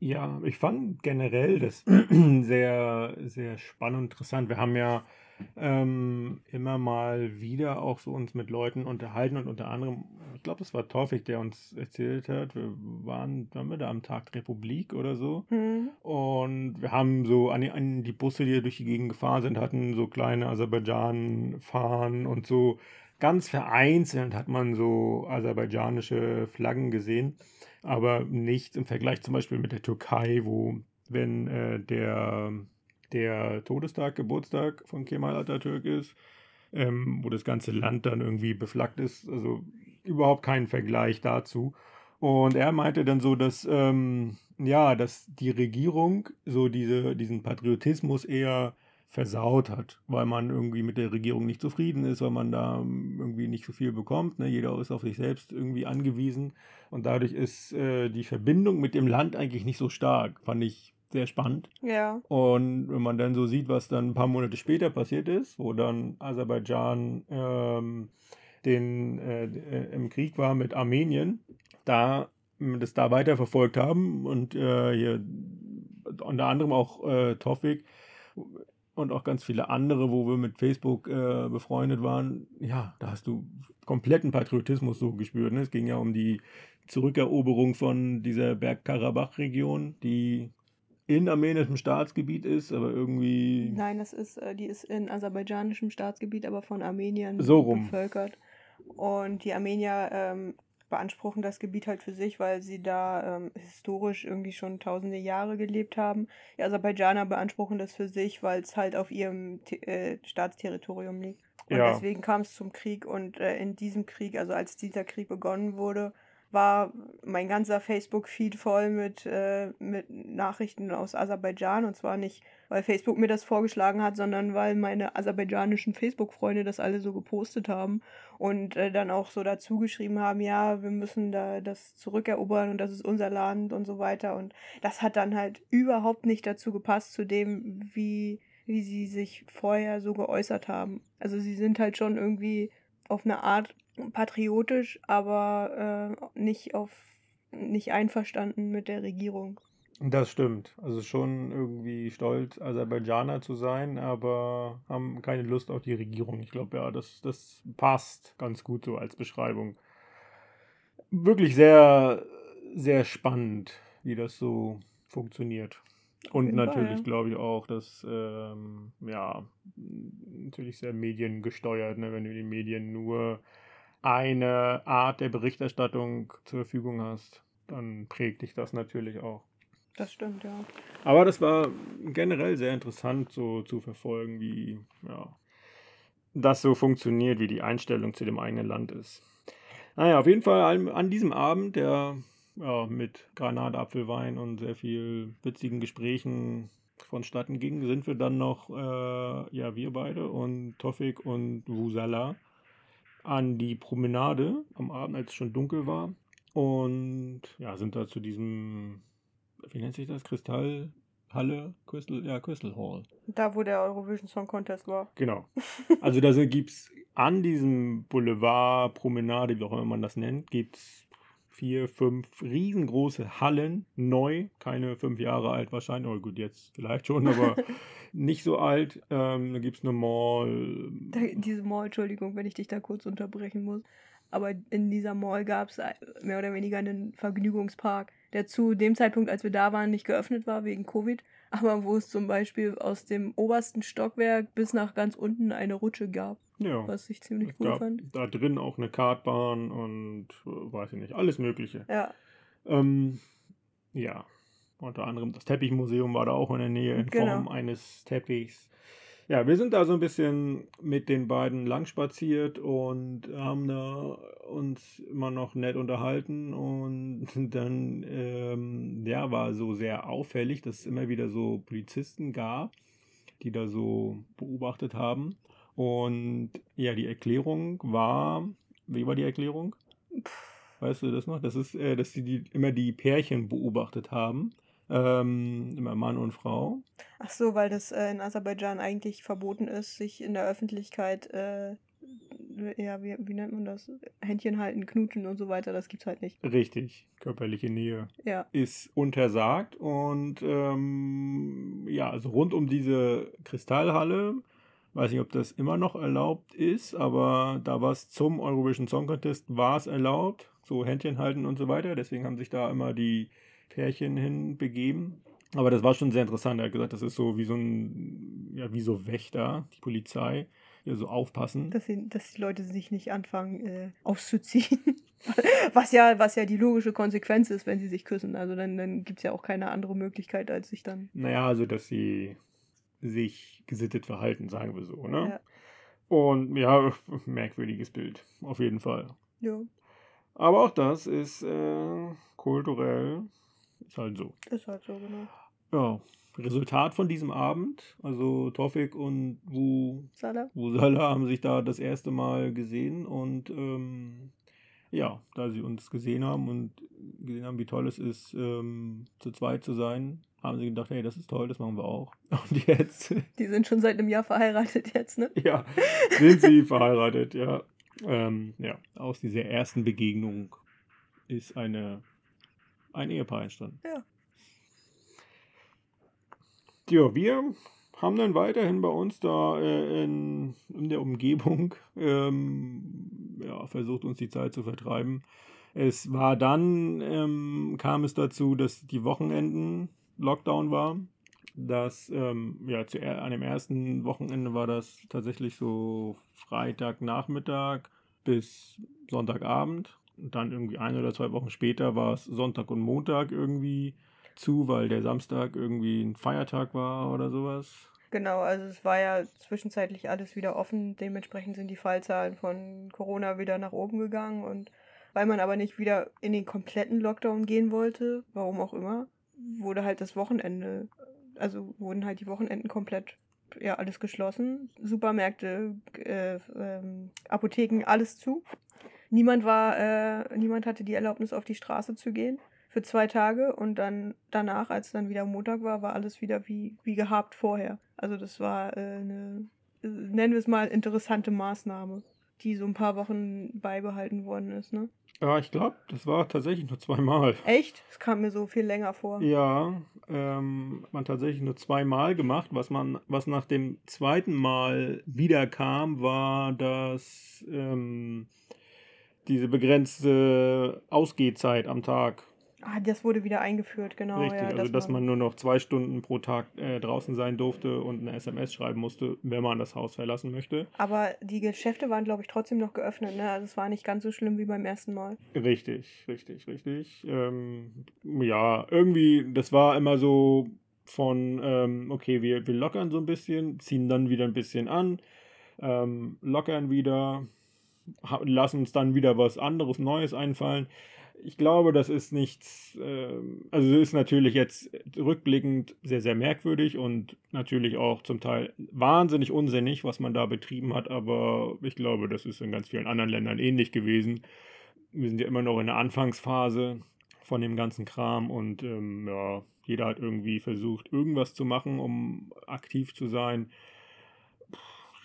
Ja, ich fand generell das sehr, sehr spannend und interessant. Wir haben ja ähm, immer mal wieder auch so uns mit Leuten unterhalten und unter anderem, ich glaube, es war Torfik, der uns erzählt hat, wir waren, waren wir da am Tag der Republik oder so. Hm. Und wir haben so an die, an die Busse, die durch die Gegend gefahren sind, hatten so kleine Aserbaidschan-Fahnen und so ganz vereinzelt hat man so aserbaidschanische Flaggen gesehen, aber nicht im Vergleich zum Beispiel mit der Türkei, wo, wenn äh, der, der Todestag, Geburtstag von Kemal Atatürk ist, ähm, wo das ganze Land dann irgendwie beflaggt ist, also überhaupt kein Vergleich dazu. Und er meinte dann so, dass, ähm, ja, dass die Regierung so diese, diesen Patriotismus eher versaut hat, weil man irgendwie mit der Regierung nicht zufrieden ist, weil man da ähm, irgendwie nicht so viel bekommt. Ne? Jeder ist auf sich selbst irgendwie angewiesen und dadurch ist äh, die Verbindung mit dem Land eigentlich nicht so stark. Fand ich sehr spannend. Ja. Und wenn man dann so sieht, was dann ein paar Monate später passiert ist, wo dann Aserbaidschan ähm, den, äh, im Krieg war mit Armenien, da ähm, das da weiterverfolgt haben und äh, hier unter anderem auch äh, Tofik und auch ganz viele andere, wo wir mit Facebook äh, befreundet waren, ja, da hast du kompletten Patriotismus so gespürt. Ne? Es ging ja um die Zurückeroberung von dieser Bergkarabach-Region, die in armenischem Staatsgebiet ist, aber irgendwie Nein, das ist, äh, die ist in aserbaidschanischem Staatsgebiet, aber von Armeniern So rum. bevölkert. Und die Armenier ähm, beanspruchen das Gebiet halt für sich, weil sie da ähm, historisch irgendwie schon tausende Jahre gelebt haben. Die Aserbaidschaner beanspruchen das für sich, weil es halt auf ihrem äh, Staatsterritorium liegt. Und Ja. deswegen kam es zum Krieg und äh, in diesem Krieg, also als dieser Krieg begonnen wurde, war mein ganzer Facebook-Feed voll mit, äh, mit Nachrichten aus Aserbaidschan. Und zwar nicht, weil Facebook mir das vorgeschlagen hat, sondern weil meine aserbaidschanischen Facebook-Freunde das alle so gepostet haben und äh, dann auch so dazu geschrieben haben, ja, wir müssen da das zurückerobern und das ist unser Land und so weiter. Und das hat dann halt überhaupt nicht dazu gepasst, zu dem, wie, wie sie sich vorher so geäußert haben. Also sie sind halt schon irgendwie auf eine Art patriotisch, aber äh, nicht auf nicht einverstanden mit der Regierung. Das stimmt. Also schon irgendwie stolz, Aserbaidschaner zu sein, aber haben keine Lust auf die Regierung. Ich glaube, ja, das, das passt ganz gut so als Beschreibung. Wirklich sehr, sehr spannend, wie das so funktioniert. Und natürlich glaube ich auch, dass, ähm, ja, natürlich sehr mediengesteuert, ne? wenn du den Medien nur eine Art der Berichterstattung zur Verfügung hast, dann prägt dich das natürlich auch. Das stimmt, ja. Aber das war generell sehr interessant, so zu verfolgen, wie ja, das so funktioniert, wie die Einstellung zu dem eigenen Land ist. Naja, auf jeden Fall an diesem Abend, der ja, mit Granatapfelwein und sehr viel witzigen Gesprächen vonstatten ging, sind wir dann noch, äh, ja, wir beide und Tofik und Wusala an die Promenade am Abend, als es schon dunkel war. Und ja, sind da zu diesem wie nennt sich das? Kristallhalle? Crystal, ja, Crystal Hall. Da, wo der Eurovision Song Contest war. Genau. Also da gibt es an diesem Boulevard, Promenade, wie auch immer man das nennt, gibt es vier, fünf riesengroße Hallen, neu, keine fünf Jahre alt wahrscheinlich, oh gut, jetzt vielleicht schon, aber nicht so alt. Ähm, da gibt es eine Mall. Da, diese Mall, Entschuldigung, wenn ich dich da kurz unterbrechen muss. Aber in dieser Mall gab es mehr oder weniger einen Vergnügungspark der zu dem Zeitpunkt, als wir da waren, nicht geöffnet war wegen Covid, aber wo es zum Beispiel aus dem obersten Stockwerk bis nach ganz unten eine Rutsche gab. Ja. Was ich ziemlich es cool fand. Da drin auch eine Kartbahn und äh, weiß ich nicht, alles Mögliche. Ja. Ähm, ja. Unter anderem das Teppichmuseum war da auch in der Nähe in genau. Form eines Teppichs. Ja, wir sind da so ein bisschen mit den beiden lang spaziert und haben da uns immer noch nett unterhalten und dann ähm, ja, war so sehr auffällig, dass es immer wieder so Polizisten gab, die da so beobachtet haben. Und ja, die Erklärung war, wie war die Erklärung? Weißt du das noch? Das ist, äh, dass sie die, immer die Pärchen beobachtet haben ähm, immer Mann und Frau. Ach so, weil das äh, in Aserbaidschan eigentlich verboten ist, sich in der Öffentlichkeit, äh, ja, wie, wie nennt man das? Händchen halten, knutschen und so weiter, das gibt's halt nicht. Richtig, körperliche Nähe ja. ist untersagt und ähm, ja, also rund um diese Kristallhalle, weiß nicht, ob das immer noch erlaubt ist, aber da war es zum Eurovision Song Contest, war es erlaubt, so Händchen halten und so weiter, deswegen haben sich da immer die Pärchen hin begeben. Aber das war schon sehr interessant. Er hat gesagt, das ist so wie so ein, ja, wie so Wächter, die Polizei, die so aufpassen. Dass, sie, dass die Leute sich nicht anfangen äh, auszuziehen. was, ja, was ja die logische Konsequenz ist, wenn sie sich küssen. Also dann, dann gibt es ja auch keine andere Möglichkeit, als sich dann. Naja, also dass sie sich gesittet verhalten, sagen wir so, ne? Ja. Und ja, merkwürdiges Bild, auf jeden Fall. Ja. Aber auch das ist äh, kulturell ist halt so. Ist halt so, genau. Ja. Resultat von diesem Abend, also Tofik und Wu Salah. Wu Salah haben sich da das erste Mal gesehen und ähm, ja, da sie uns gesehen haben und gesehen haben, wie toll es ist, ähm, zu zweit zu sein, haben sie gedacht, hey, das ist toll, das machen wir auch. Und jetzt. Die sind schon seit einem Jahr verheiratet jetzt, ne? Ja, sind sie verheiratet, ja. Ähm, ja, aus dieser ersten Begegnung ist eine ein Ehepaar entstanden. Ja. Ja, wir haben dann weiterhin bei uns da äh, in, in, der Umgebung ähm, ja, versucht, uns die Zeit zu vertreiben. Es war dann, ähm, kam es dazu, dass die Wochenenden Lockdown war. Das, ähm, ja, zu, an dem ersten Wochenende war das tatsächlich so Freitagnachmittag bis Sonntagabend. Und dann irgendwie ein oder zwei Wochen später war es Sonntag und Montag irgendwie zu, weil der Samstag irgendwie ein Feiertag war oder sowas. Genau, also es war ja zwischenzeitlich alles wieder offen. Dementsprechend sind die Fallzahlen von Corona wieder nach oben gegangen. Und weil man aber nicht wieder in den kompletten Lockdown gehen wollte, warum auch immer, wurde halt das Wochenende, also wurden halt die Wochenenden komplett ja alles geschlossen. Supermärkte, äh, ähm, Apotheken, alles zu. Niemand war, äh, niemand hatte die Erlaubnis, auf die Straße zu gehen für zwei Tage und dann danach, als dann wieder Montag war, war alles wieder wie, wie gehabt vorher. Also das war äh, eine, äh, nennen wir es mal, interessante Maßnahme, die so ein paar Wochen beibehalten worden ist, ne? Ja, ich glaube, das war tatsächlich nur zweimal. Echt? Das kam mir so viel länger vor. Ja, ähm, man tatsächlich nur zweimal gemacht. Was man, was nach dem zweiten Mal wieder kam, war, dass ähm, diese begrenzte Ausgehzeit am Tag. Ah, das wurde wieder eingeführt, genau. Richtig, ja, also dass man nur noch zwei Stunden pro Tag äh, draußen sein durfte und eine SMS schreiben musste, wenn man das Haus verlassen möchte. Aber die Geschäfte waren, glaube ich, trotzdem noch geöffnet, ne? Also es war nicht ganz so schlimm wie beim ersten Mal. Richtig, richtig, richtig. Ähm, ja, irgendwie, das war immer so von, ähm, okay, wir, wir lockern so ein bisschen, ziehen dann wieder ein bisschen an, ähm, lockern wieder, lassen uns dann wieder was anderes, Neues einfallen ich glaube, das ist nichts, äh, also es ist natürlich jetzt rückblickend sehr, sehr merkwürdig und natürlich auch zum Teil wahnsinnig unsinnig, was man da betrieben hat, aber ich glaube, das ist in ganz vielen anderen Ländern ähnlich gewesen. Wir sind ja immer noch in der Anfangsphase von dem ganzen Kram und ähm, ja, jeder hat irgendwie versucht, irgendwas zu machen, um aktiv zu sein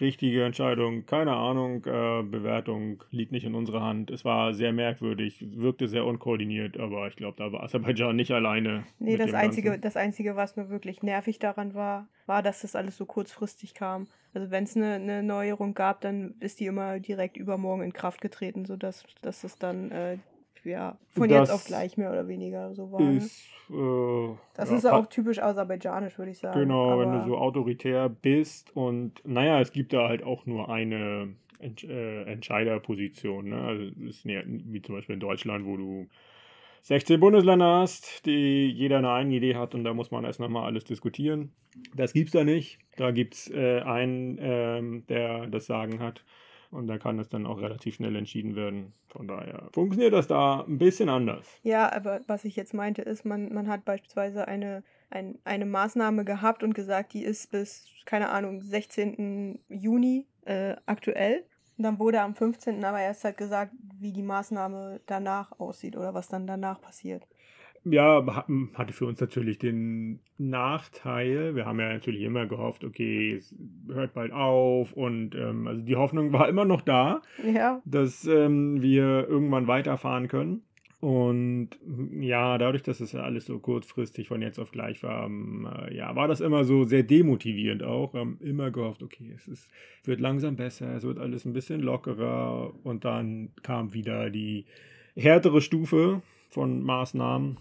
richtige Entscheidung, keine Ahnung, äh, Bewertung liegt nicht in unserer Hand. Es war sehr merkwürdig, wirkte sehr unkoordiniert, aber ich glaube, da war Aserbaidschan nicht alleine. Nee, das Einzige, das Einzige, was mir wirklich nervig daran war, war, dass das alles so kurzfristig kam. Also wenn es eine, eine Neuerung gab, dann ist die immer direkt übermorgen in Kraft getreten, sodass dass es dann äh, ja, von das jetzt auf gleich mehr oder weniger so war. Ne? Ist, äh, das ja, ist auch typisch aserbaidschanisch, würde ich sagen. Genau, Aber wenn du so autoritär bist und naja, es gibt da halt auch nur eine Entsch äh, Entscheiderposition. Ne? Also ist nicht, wie zum Beispiel in Deutschland, wo du 16 Bundesländer hast, die jeder eine eigene Idee hat und da muss man erst nochmal alles diskutieren. Das gibt es da nicht. Da gibt es äh, einen, ähm, der das Sagen hat. Und da kann es dann auch relativ schnell entschieden werden. Von daher funktioniert das da ein bisschen anders. Ja, aber was ich jetzt meinte, ist, man, man hat beispielsweise eine, ein, eine Maßnahme gehabt und gesagt, die ist bis, keine Ahnung, 16. Juni äh, aktuell. Und dann wurde am 15. aber erst halt gesagt, wie die Maßnahme danach aussieht oder was dann danach passiert ja, hatte für uns natürlich den Nachteil. Wir haben ja natürlich immer gehofft, okay, es hört bald auf und ähm, also die Hoffnung war immer noch da, ja. dass ähm, wir irgendwann weiterfahren können. Und ja, dadurch, dass es ja alles so kurzfristig von jetzt auf gleich war, ähm, äh, ja, war das immer so sehr demotivierend auch. Wir haben immer gehofft, okay, es ist, wird langsam besser, es wird alles ein bisschen lockerer und dann kam wieder die härtere Stufe von Maßnahmen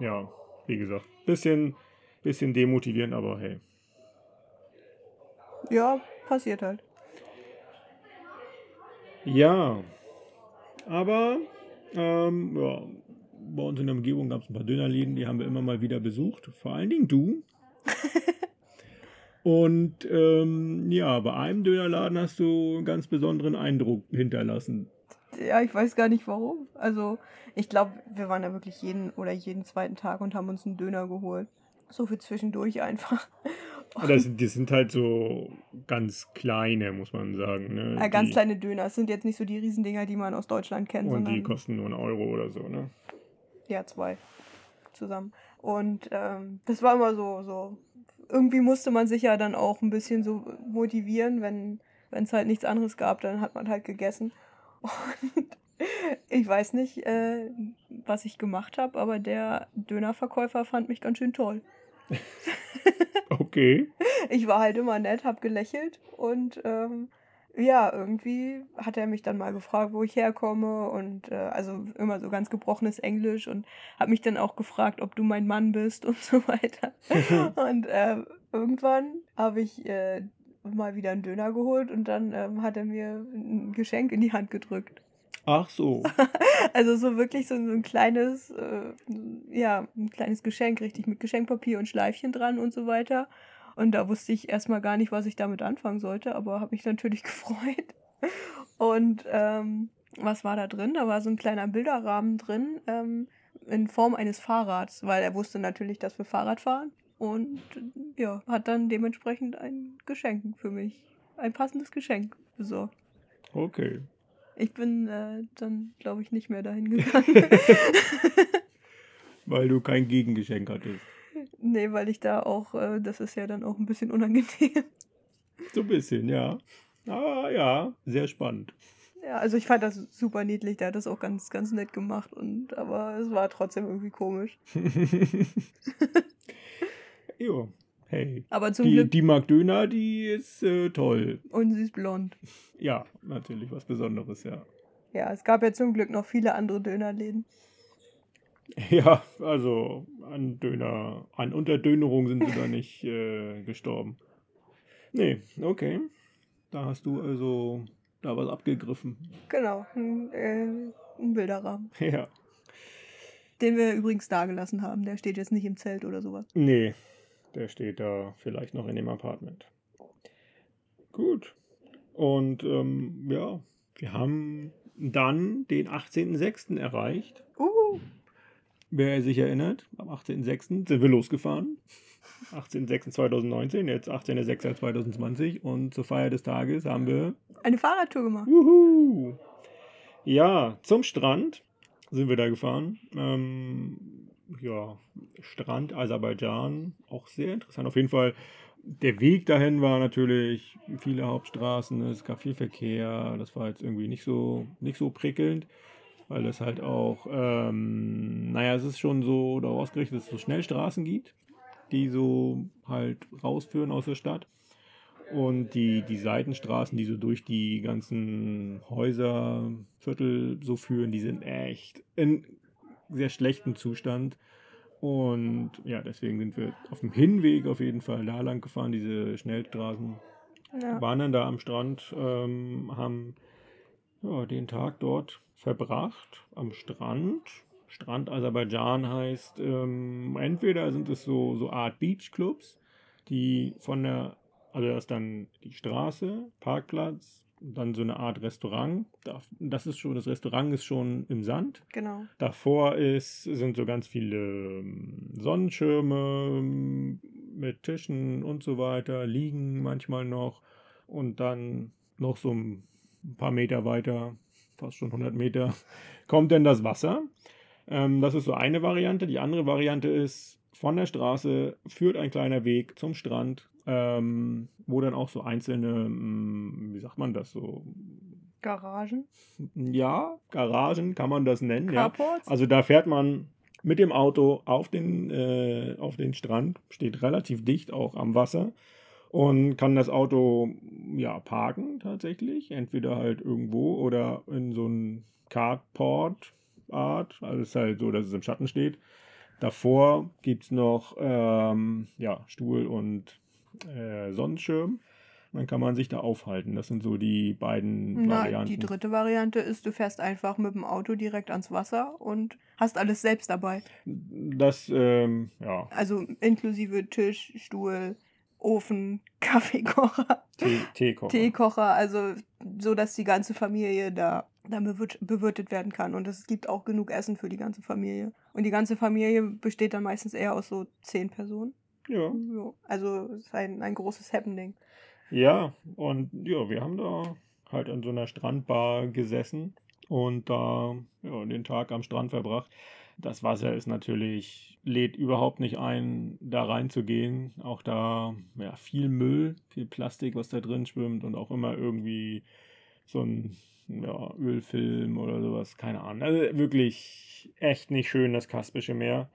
ja, wie gesagt, bisschen, bisschen demotivierend, aber hey. Ja, passiert halt. Ja, aber ähm, ja, bei uns in der Umgebung gab es ein paar Dönerläden, die haben wir immer mal wieder besucht. Vor allen Dingen du. Und ähm, ja, bei einem Dönerladen hast du einen ganz besonderen Eindruck hinterlassen. Ja, ich weiß gar nicht warum. Also, ich glaube, wir waren da wirklich jeden oder jeden zweiten Tag und haben uns einen Döner geholt. So für zwischendurch einfach. Das, die sind halt so ganz kleine, muss man sagen. Ne? Ja, ganz die, kleine Döner. Es sind jetzt nicht so die Riesendinger, die man aus Deutschland kennt. Und die kosten nur einen Euro oder so, ne? Ja, zwei zusammen. Und ähm, das war immer so, so. Irgendwie musste man sich ja dann auch ein bisschen so motivieren, wenn es halt nichts anderes gab, dann hat man halt gegessen. Und ich weiß nicht, äh, was ich gemacht habe, aber der Dönerverkäufer fand mich ganz schön toll. okay. Ich war halt immer nett, hab gelächelt und ähm, ja, irgendwie hat er mich dann mal gefragt, wo ich herkomme und äh, also immer so ganz gebrochenes Englisch und hat mich dann auch gefragt, ob du mein Mann bist und so weiter. und äh, irgendwann habe ich äh, mal wieder einen Döner geholt und dann ähm, hat er mir ein Geschenk in die Hand gedrückt. Ach so. also so wirklich so ein kleines, äh, ja, ein kleines Geschenk, richtig mit Geschenkpapier und Schleifchen dran und so weiter. Und da wusste ich erstmal gar nicht, was ich damit anfangen sollte, aber habe mich natürlich gefreut. Und ähm, was war da drin? Da war so ein kleiner Bilderrahmen drin ähm, in Form eines Fahrrads, weil er wusste natürlich, dass wir Fahrrad fahren und ja, hat dann dementsprechend ein Geschenk für mich, ein passendes Geschenk besorgt. Okay. Ich bin äh, dann, glaube ich, nicht mehr dahin gegangen. weil du kein Gegengeschenk hattest. Nee, weil ich da auch, äh, das ist ja dann auch ein bisschen unangenehm. So ein bisschen, ja. Aber ja, sehr spannend. Ja, also ich fand das super niedlich, der hat das auch ganz, ganz nett gemacht und aber es war trotzdem irgendwie komisch. Jo, hey. Aber zum die, Glück. Die Mark Döner, die ist äh, toll. Und sie ist blond. Ja, natürlich was Besonderes, ja. Ja, es gab ja zum Glück noch viele andere Dönerläden. Ja, also an Döner, an Unterdönerung sind sie da nicht äh, gestorben. Nee, okay. Da hast du also da was abgegriffen. Genau, ein, äh, ein Bilderrahmen. Ja. Den wir übrigens da gelassen haben. Der steht jetzt nicht im Zelt oder sowas. Nee, der steht da vielleicht noch in dem Apartment. Gut. Und ähm, ja, wir haben dann den 18.06. erreicht. Uh, Wer sich erinnert, am 18.06. sind wir losgefahren. 18.06.2019, jetzt 18.06.2020 und zur Feier des Tages haben wir eine Fahrradtour gemacht. Juhu. Ja, zum Strand sind wir da gefahren. Ähm, ja, Strand Aserbaidschan, auch sehr interessant. Auf jeden Fall, der Weg dahin war natürlich viele Hauptstraßen, es gab viel Verkehr. Das war jetzt irgendwie nicht so, nicht so prickelnd, weil es halt auch, ähm, naja, es ist schon so darauf ausgerichtet, dass es so Schnellstraßen gibt, die so halt rausführen aus der Stadt. Und die, die Seitenstraßen, die so durch die ganzen Häuserviertel so führen, die sind echt in sehr schlechtem Zustand. Und ja, deswegen sind wir auf dem Hinweg auf jeden Fall da lang gefahren, diese Schnellstraßen. Ja. Waren dann da am Strand, ähm, haben ja, den Tag dort verbracht, am Strand. Strand Aserbaidschan heißt, ähm, entweder sind es so, so Art Beachclubs, die von der also da ist dann die Straße, Parkplatz, dann so eine Art Restaurant. Da- Das ist schon, das Restaurant ist schon im Sand. Genau. Davor ist, sind so ganz viele ähm, Sonnenschirme ähm, mit Tischen und so weiter, liegen manchmal noch. Und dann noch so ein paar Meter weiter, fast schon 100 Meter, kommt dann das Wasser. Ähm, das ist so eine Variante. Die andere Variante ist, von der Straße führt ein kleiner Weg zum Strand, ähm, wo dann auch so einzelne, ähm, wie sagt man das so, Garagen, ja, Garagen kann man das nennen. Ja. Carports. Also da fährt man mit dem Auto auf den, äh, auf den Strand, steht relativ dicht auch am Wasser und kann das Auto ja parken tatsächlich, entweder halt irgendwo oder in so ein Carport Art, also es ist halt so, dass es im Schatten steht. Davor gibt es noch ähm, ja, Stuhl und äh, Sonnenschirm. Dann kann man sich da aufhalten. Das sind so die beiden Na, Varianten. die dritte Variante ist, du fährst einfach mit dem Auto direkt ans Wasser und hast alles selbst dabei. Das, ähm, ja, Also inklusive Tisch, Stuhl, Ofen, Kaffeekocher, Tee, Teekocher. Teekocher, also so, dass die ganze Familie da bewirт- bewirtet werden kann. Und es gibt auch genug Essen für die ganze Familie. Und die ganze Familie besteht dann meistens eher aus so zehn Personen. Ja. Also es ist ein, ein großes Happening. ja, und ja, wir haben da halt in so einer Strandbar gesessen und da ja, den Tag am Strand verbracht. Das Wasser ist natürlich, lädt überhaupt nicht ein, da reinzugehen. Auch da ja, viel Müll, viel Plastik, was da drin schwimmt und auch immer irgendwie so ein ja, Ölfilm oder sowas, keine Ahnung. Also wirklich echt nicht schön, das Kaspische Meer.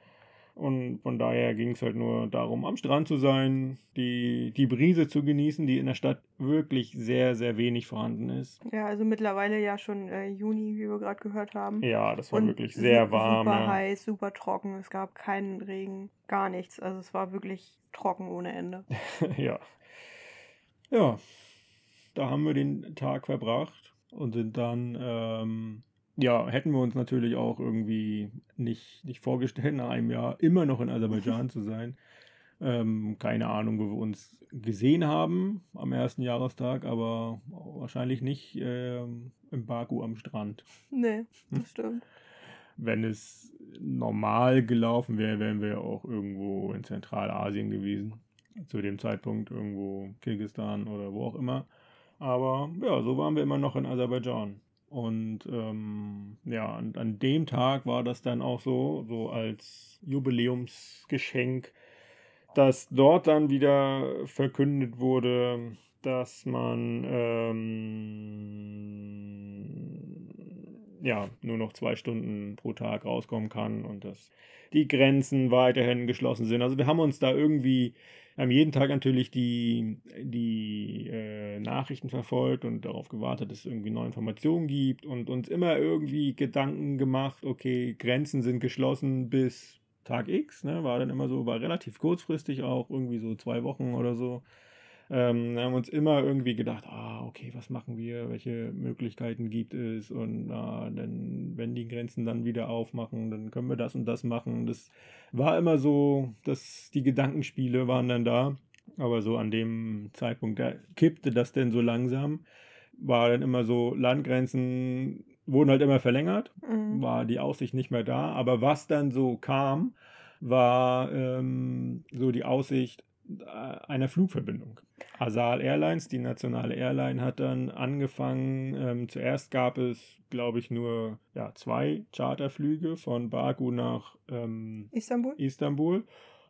Und von daher ging es halt nur darum, am Strand zu sein, die, die Brise zu genießen, die in der Stadt wirklich sehr, sehr wenig vorhanden ist. Ja, also mittlerweile ja schon äh, Juni, wie wir gerade gehört haben. Ja, das war Und wirklich sehr warm. Super ja. heiß, super trocken. Es gab keinen Regen, gar nichts. Also es war wirklich trocken ohne Ende. ja. Ja, da haben wir den Tag verbracht und sind dann, ähm, ja, hätten wir uns natürlich auch irgendwie nicht, nicht vorgestellt, nach einem Jahr immer noch in Aserbaidschan zu sein. Ähm, keine Ahnung, wo wir uns gesehen haben am ersten Jahrestag, aber wahrscheinlich nicht ähm, im Baku am Strand. Nee, Hm? das stimmt. Wenn es normal gelaufen wäre, wären wir auch irgendwo in Zentralasien gewesen. Zu dem Zeitpunkt irgendwo Kirgisistan oder wo auch immer. Aber ja, so waren wir immer noch in Aserbaidschan. Und ähm, ja, und an dem Tag war das dann auch so, so als Jubiläumsgeschenk, dass dort dann wieder verkündet wurde, dass man ähm, ja nur noch zwei Stunden pro Tag rauskommen kann und dass die Grenzen weiterhin geschlossen sind. Also wir haben uns da irgendwie haben jeden Tag natürlich die, die äh, Nachrichten verfolgt und darauf gewartet, dass es irgendwie neue Informationen gibt und uns immer irgendwie Gedanken gemacht, okay, Grenzen sind geschlossen bis Tag X, ne, war dann immer so, war relativ kurzfristig auch, irgendwie so zwei Wochen oder so. Ähm, haben uns immer irgendwie gedacht, ah, okay, was machen wir, welche Möglichkeiten gibt es und ah, dann, wenn die Grenzen dann wieder aufmachen, dann können wir das und das machen. Das war immer so, dass die Gedankenspiele waren dann da, aber so an dem Zeitpunkt, da kippte das denn so langsam, war dann immer so, Landgrenzen wurden halt immer verlängert, mhm. war die Aussicht nicht mehr da, aber was dann so kam, war ähm, so die Aussicht äh, einer Flugverbindung. Asal Airlines, die nationale Airline, hat dann angefangen. Ähm, zuerst gab es, glaube ich, nur ja, zwei Charterflüge von Baku nach ähm, Istanbul. Istanbul.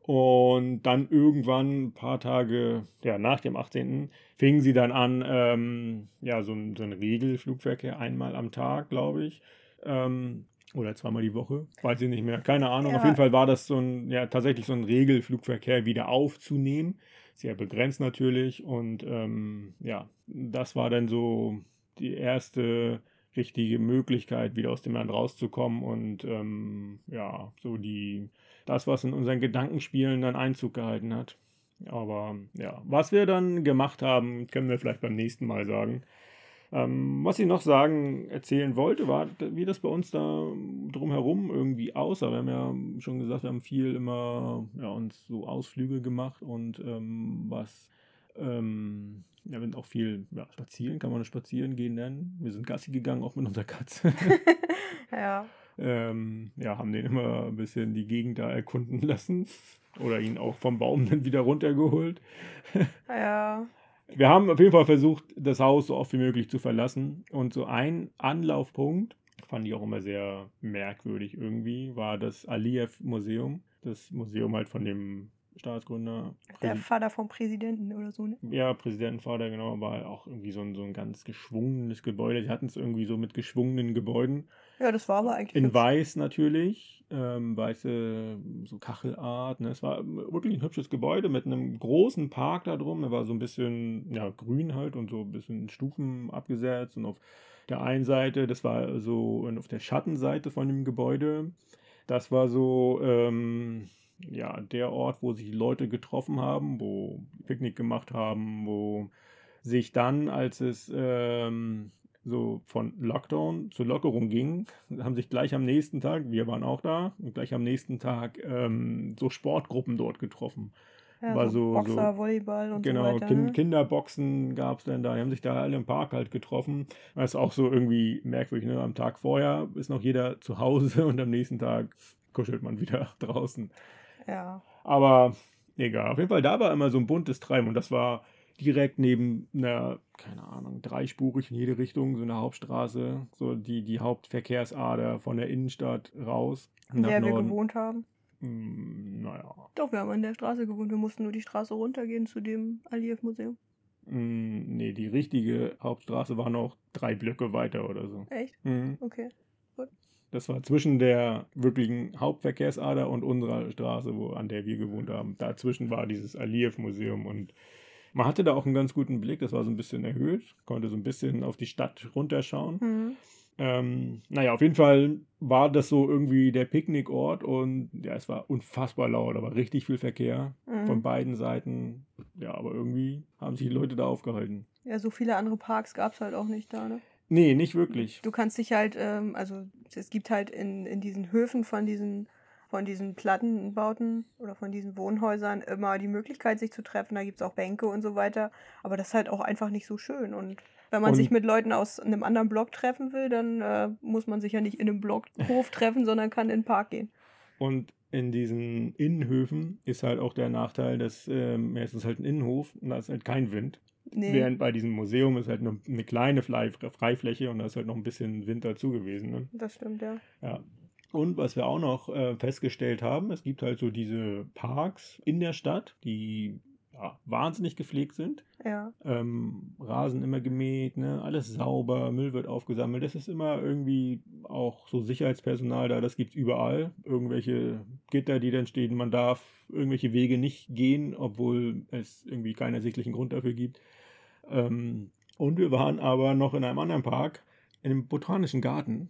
Und dann irgendwann, ein paar Tage ja, nach dem 18. fingen sie dann an, ähm, ja, so, so ein Regelflugverkehr einmal am Tag, glaube ich. Ähm, oder zweimal die Woche, weiß ich nicht mehr. Keine Ahnung. Ja. Auf jeden Fall war das so ein, ja, tatsächlich so ein Regelflugverkehr wieder aufzunehmen sehr begrenzt natürlich. Und ähm, ja, das war dann so die erste richtige Möglichkeit, wieder aus dem Land rauszukommen und ähm, ja, so die, das, was in unseren Gedankenspielen dann Einzug gehalten hat. Aber ja, was wir dann gemacht haben, können wir vielleicht beim nächsten Mal sagen. Ähm, was ich noch sagen, erzählen wollte, war, wie das bei uns da drumherum irgendwie aussah. Wir haben ja schon gesagt, wir haben viel immer ja, uns so Ausflüge gemacht und ähm, was, ähm, ja, wir sind auch viel ja, spazieren, kann man das spazieren gehen nennen. Wir sind Gassi gegangen, auch mit unserer Katze. ja. Ähm, ja, haben den immer ein bisschen die Gegend da erkunden lassen. Oder ihn auch vom Baum dann wieder runtergeholt. ja. Wir haben auf jeden Fall versucht, das Haus so oft wie möglich zu verlassen. Und so ein Anlaufpunkt, fand ich auch immer sehr merkwürdig irgendwie, war das Aliyev-Museum. Das Museum halt von dem Staatsgründer. Der Vater vom Präsidenten oder so, ne? Ja, Präsidentenvater, genau, war auch irgendwie so ein, so ein ganz geschwungenes Gebäude. Sie hatten es irgendwie so mit geschwungenen Gebäuden. Ja, das war aber eigentlich. In hübsch. Weiß natürlich, ähm, weiße so Kachelart. Ne? Es war wirklich ein hübsches Gebäude mit einem großen Park da drum. Er war so ein bisschen ja, grün halt und so ein bisschen Stufen abgesetzt. Und auf der einen Seite, das war so auf der Schattenseite von dem Gebäude, das war so. Ähm, ja, der Ort, wo sich Leute getroffen haben, wo Picknick gemacht haben, wo sich dann, als es ähm, so von Lockdown zur Lockerung ging, haben sich gleich am nächsten Tag, wir waren auch da, und gleich am nächsten Tag ähm, so Sportgruppen dort getroffen. Ja, War so, Boxer, so, Volleyball und genau, so weiter. Genau, Kinderboxen gab es dann da. Die haben sich da alle im Park halt getroffen. Das ist auch so irgendwie merkwürdig. Ne? Am Tag vorher ist noch jeder zu Hause und am nächsten Tag kuschelt man wieder draußen. Ja. Aber egal. Auf jeden Fall, da war immer so ein buntes Treiben und das war direkt neben einer, keine Ahnung, dreispurig in jede Richtung, so eine Hauptstraße, so die, die Hauptverkehrsader von der Innenstadt raus. In der wir gewohnt haben. Hm, naja. Doch, wir haben an der Straße gewohnt. Wir mussten nur die Straße runtergehen zu dem Aliyev-Museum. Hm, nee, die richtige Hauptstraße war noch drei Blöcke weiter oder so. Echt? Mhm. Okay. Das war zwischen der wirklichen Hauptverkehrsader und unserer Straße, wo, an der wir gewohnt haben. Dazwischen war dieses Aliyev-Museum und man hatte da auch einen ganz guten Blick. Das war so ein bisschen erhöht, konnte so ein bisschen auf die Stadt runterschauen. Mhm. Ähm, naja, auf jeden Fall war das so irgendwie der Picknickort und ja, es war unfassbar laut, aber richtig viel Verkehr mhm. von beiden Seiten. Ja, aber irgendwie haben sich die Leute da aufgehalten. Ja, so viele andere Parks gab es halt auch nicht da, ne? Nee, nicht wirklich. Du kannst dich halt, ähm, also es gibt halt in, in diesen Höfen von diesen, von diesen Plattenbauten oder von diesen Wohnhäusern immer die Möglichkeit, sich zu treffen. Da gibt es auch Bänke und so weiter. Aber das ist halt auch einfach nicht so schön. Und wenn man und sich mit Leuten aus einem anderen Block treffen will, dann äh, muss man sich ja nicht in einem Blockhof treffen, sondern kann in den Park gehen. Und in diesen Innenhöfen ist halt auch der Nachteil, dass es ist halt ein Innenhof und da ist halt kein Wind. Nee. Während bei diesem Museum ist halt nur eine kleine Freifläche und da ist halt noch ein bisschen Wind dazu gewesen. Ne? Das stimmt, ja. Ja. Und was wir auch noch äh, festgestellt haben, es gibt halt so diese Parks in der Stadt, die ja, wahnsinnig gepflegt sind. Ja. Ähm, Rasen immer gemäht, ne? alles sauber, Müll wird aufgesammelt. Das ist immer irgendwie auch so Sicherheitspersonal da, das gibt es überall. Irgendwelche Gitter, die dann stehen, man darf irgendwelche Wege nicht gehen, obwohl es irgendwie keinen ersichtlichen Grund dafür gibt. Ähm, und wir waren aber noch in einem anderen Park, in einem botanischen Garten.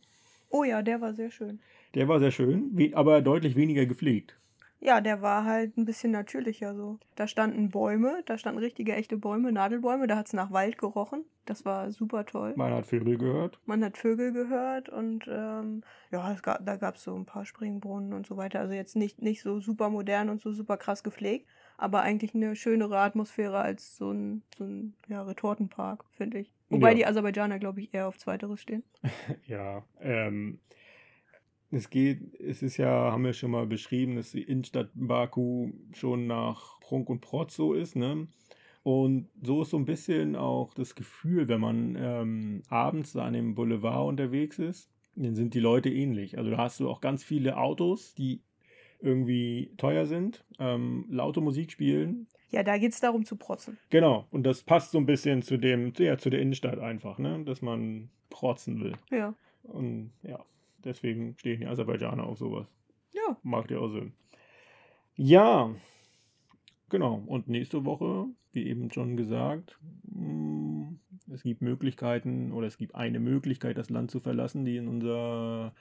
Oh ja, der war sehr schön. Der war sehr schön, aber deutlich weniger gepflegt. Ja, der war halt ein bisschen natürlicher so. Da standen Bäume, da standen richtige echte Bäume, Nadelbäume, da hat es nach Wald gerochen. Das war super toll. Man hat Vögel gehört. Man hat Vögel gehört und ähm, ja, es gab, da gab es so ein paar Springbrunnen und so weiter. Also jetzt nicht, nicht so super modern und so super krass gepflegt, aber eigentlich eine schönere Atmosphäre als so ein, so ein ja, Retortenpark, finde ich. Wobei Ja. die Aserbaidschaner, glaube ich, eher auf Zweiteres stehen. Ja, ähm, es geht, es ist ja, haben wir schon mal beschrieben, dass die Innenstadt Baku schon nach Prunk und Protz so ist, ne? Und so ist so ein bisschen auch das Gefühl, wenn man ähm, abends an dem Boulevard unterwegs ist, dann sind die Leute ähnlich. Also da hast du auch ganz viele Autos, die irgendwie teuer sind, ähm, laute Musik spielen. Ja, da geht es darum zu protzen. Genau, und das passt so ein bisschen zu dem, ja, zu der Innenstadt einfach, ne? Dass man protzen will. Ja. Und ja, deswegen stehen die Aserbaidschaner auf sowas. Ja. Macht ja auch Sinn. Ja, genau. Und nächste Woche, wie eben schon gesagt, mh, es gibt Möglichkeiten oder es gibt eine Möglichkeit, das Land zu verlassen, die in unser,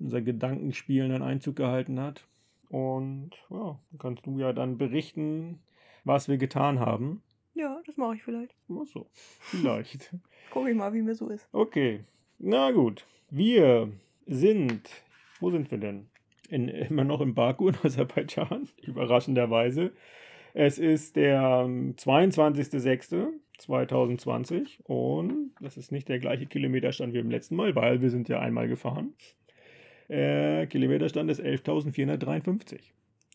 unser Gedankenspiel dann Einzug gehalten hat. Und ja, kannst du ja dann berichten, was wir getan haben. Ja, das mache ich vielleicht. Ach so, vielleicht. Guck ich mal, wie mir so ist. Okay, na gut. Wir sind, wo sind wir denn? In, immer noch in Baku in Aserbaidschan, überraschenderweise. Es ist der ähm, 22.06.2020 und das ist nicht der gleiche Kilometerstand wie beim letzten Mal, weil wir sind ja einmal gefahren. Äh, Kilometerstand ist 11.453.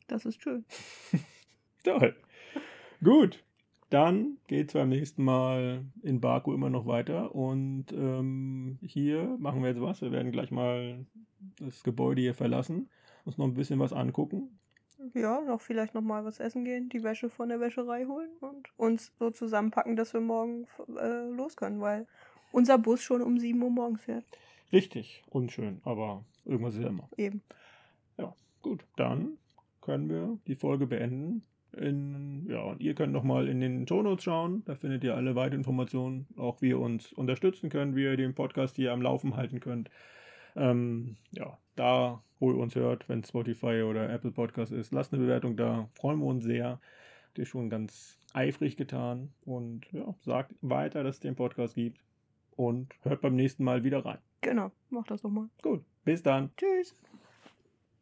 Das ist schön. Toll. Gut, dann geht es beim nächsten Mal in Baku immer noch weiter. Und ähm, hier machen wir jetzt was. Wir werden gleich mal das Gebäude hier verlassen, uns noch ein bisschen was angucken. Ja, noch vielleicht noch mal was essen gehen, die Wäsche von der Wäscherei holen und uns so zusammenpacken, dass wir morgen äh, los können, weil unser Bus schon um 7 Uhr morgens fährt. Richtig, unschön, aber irgendwas ist ja immer. Eben. Gut, dann können wir die Folge beenden. In, ja, und ihr könnt nochmal in den Shownotes schauen. Da findet ihr alle weiteren Informationen, auch wie ihr uns unterstützen könnt, wie ihr den Podcast hier am Laufen halten könnt. Ähm, ja, da, wo ihr uns hört, wenn Spotify oder Apple Podcast ist, lasst eine Bewertung da. Freuen wir uns sehr. Habt ihr schon ganz eifrig getan. Und ja, sagt weiter, dass es den Podcast gibt. Und hört beim nächsten Mal wieder rein. Genau, mach das doch mal. Gut, bis dann. Tschüss.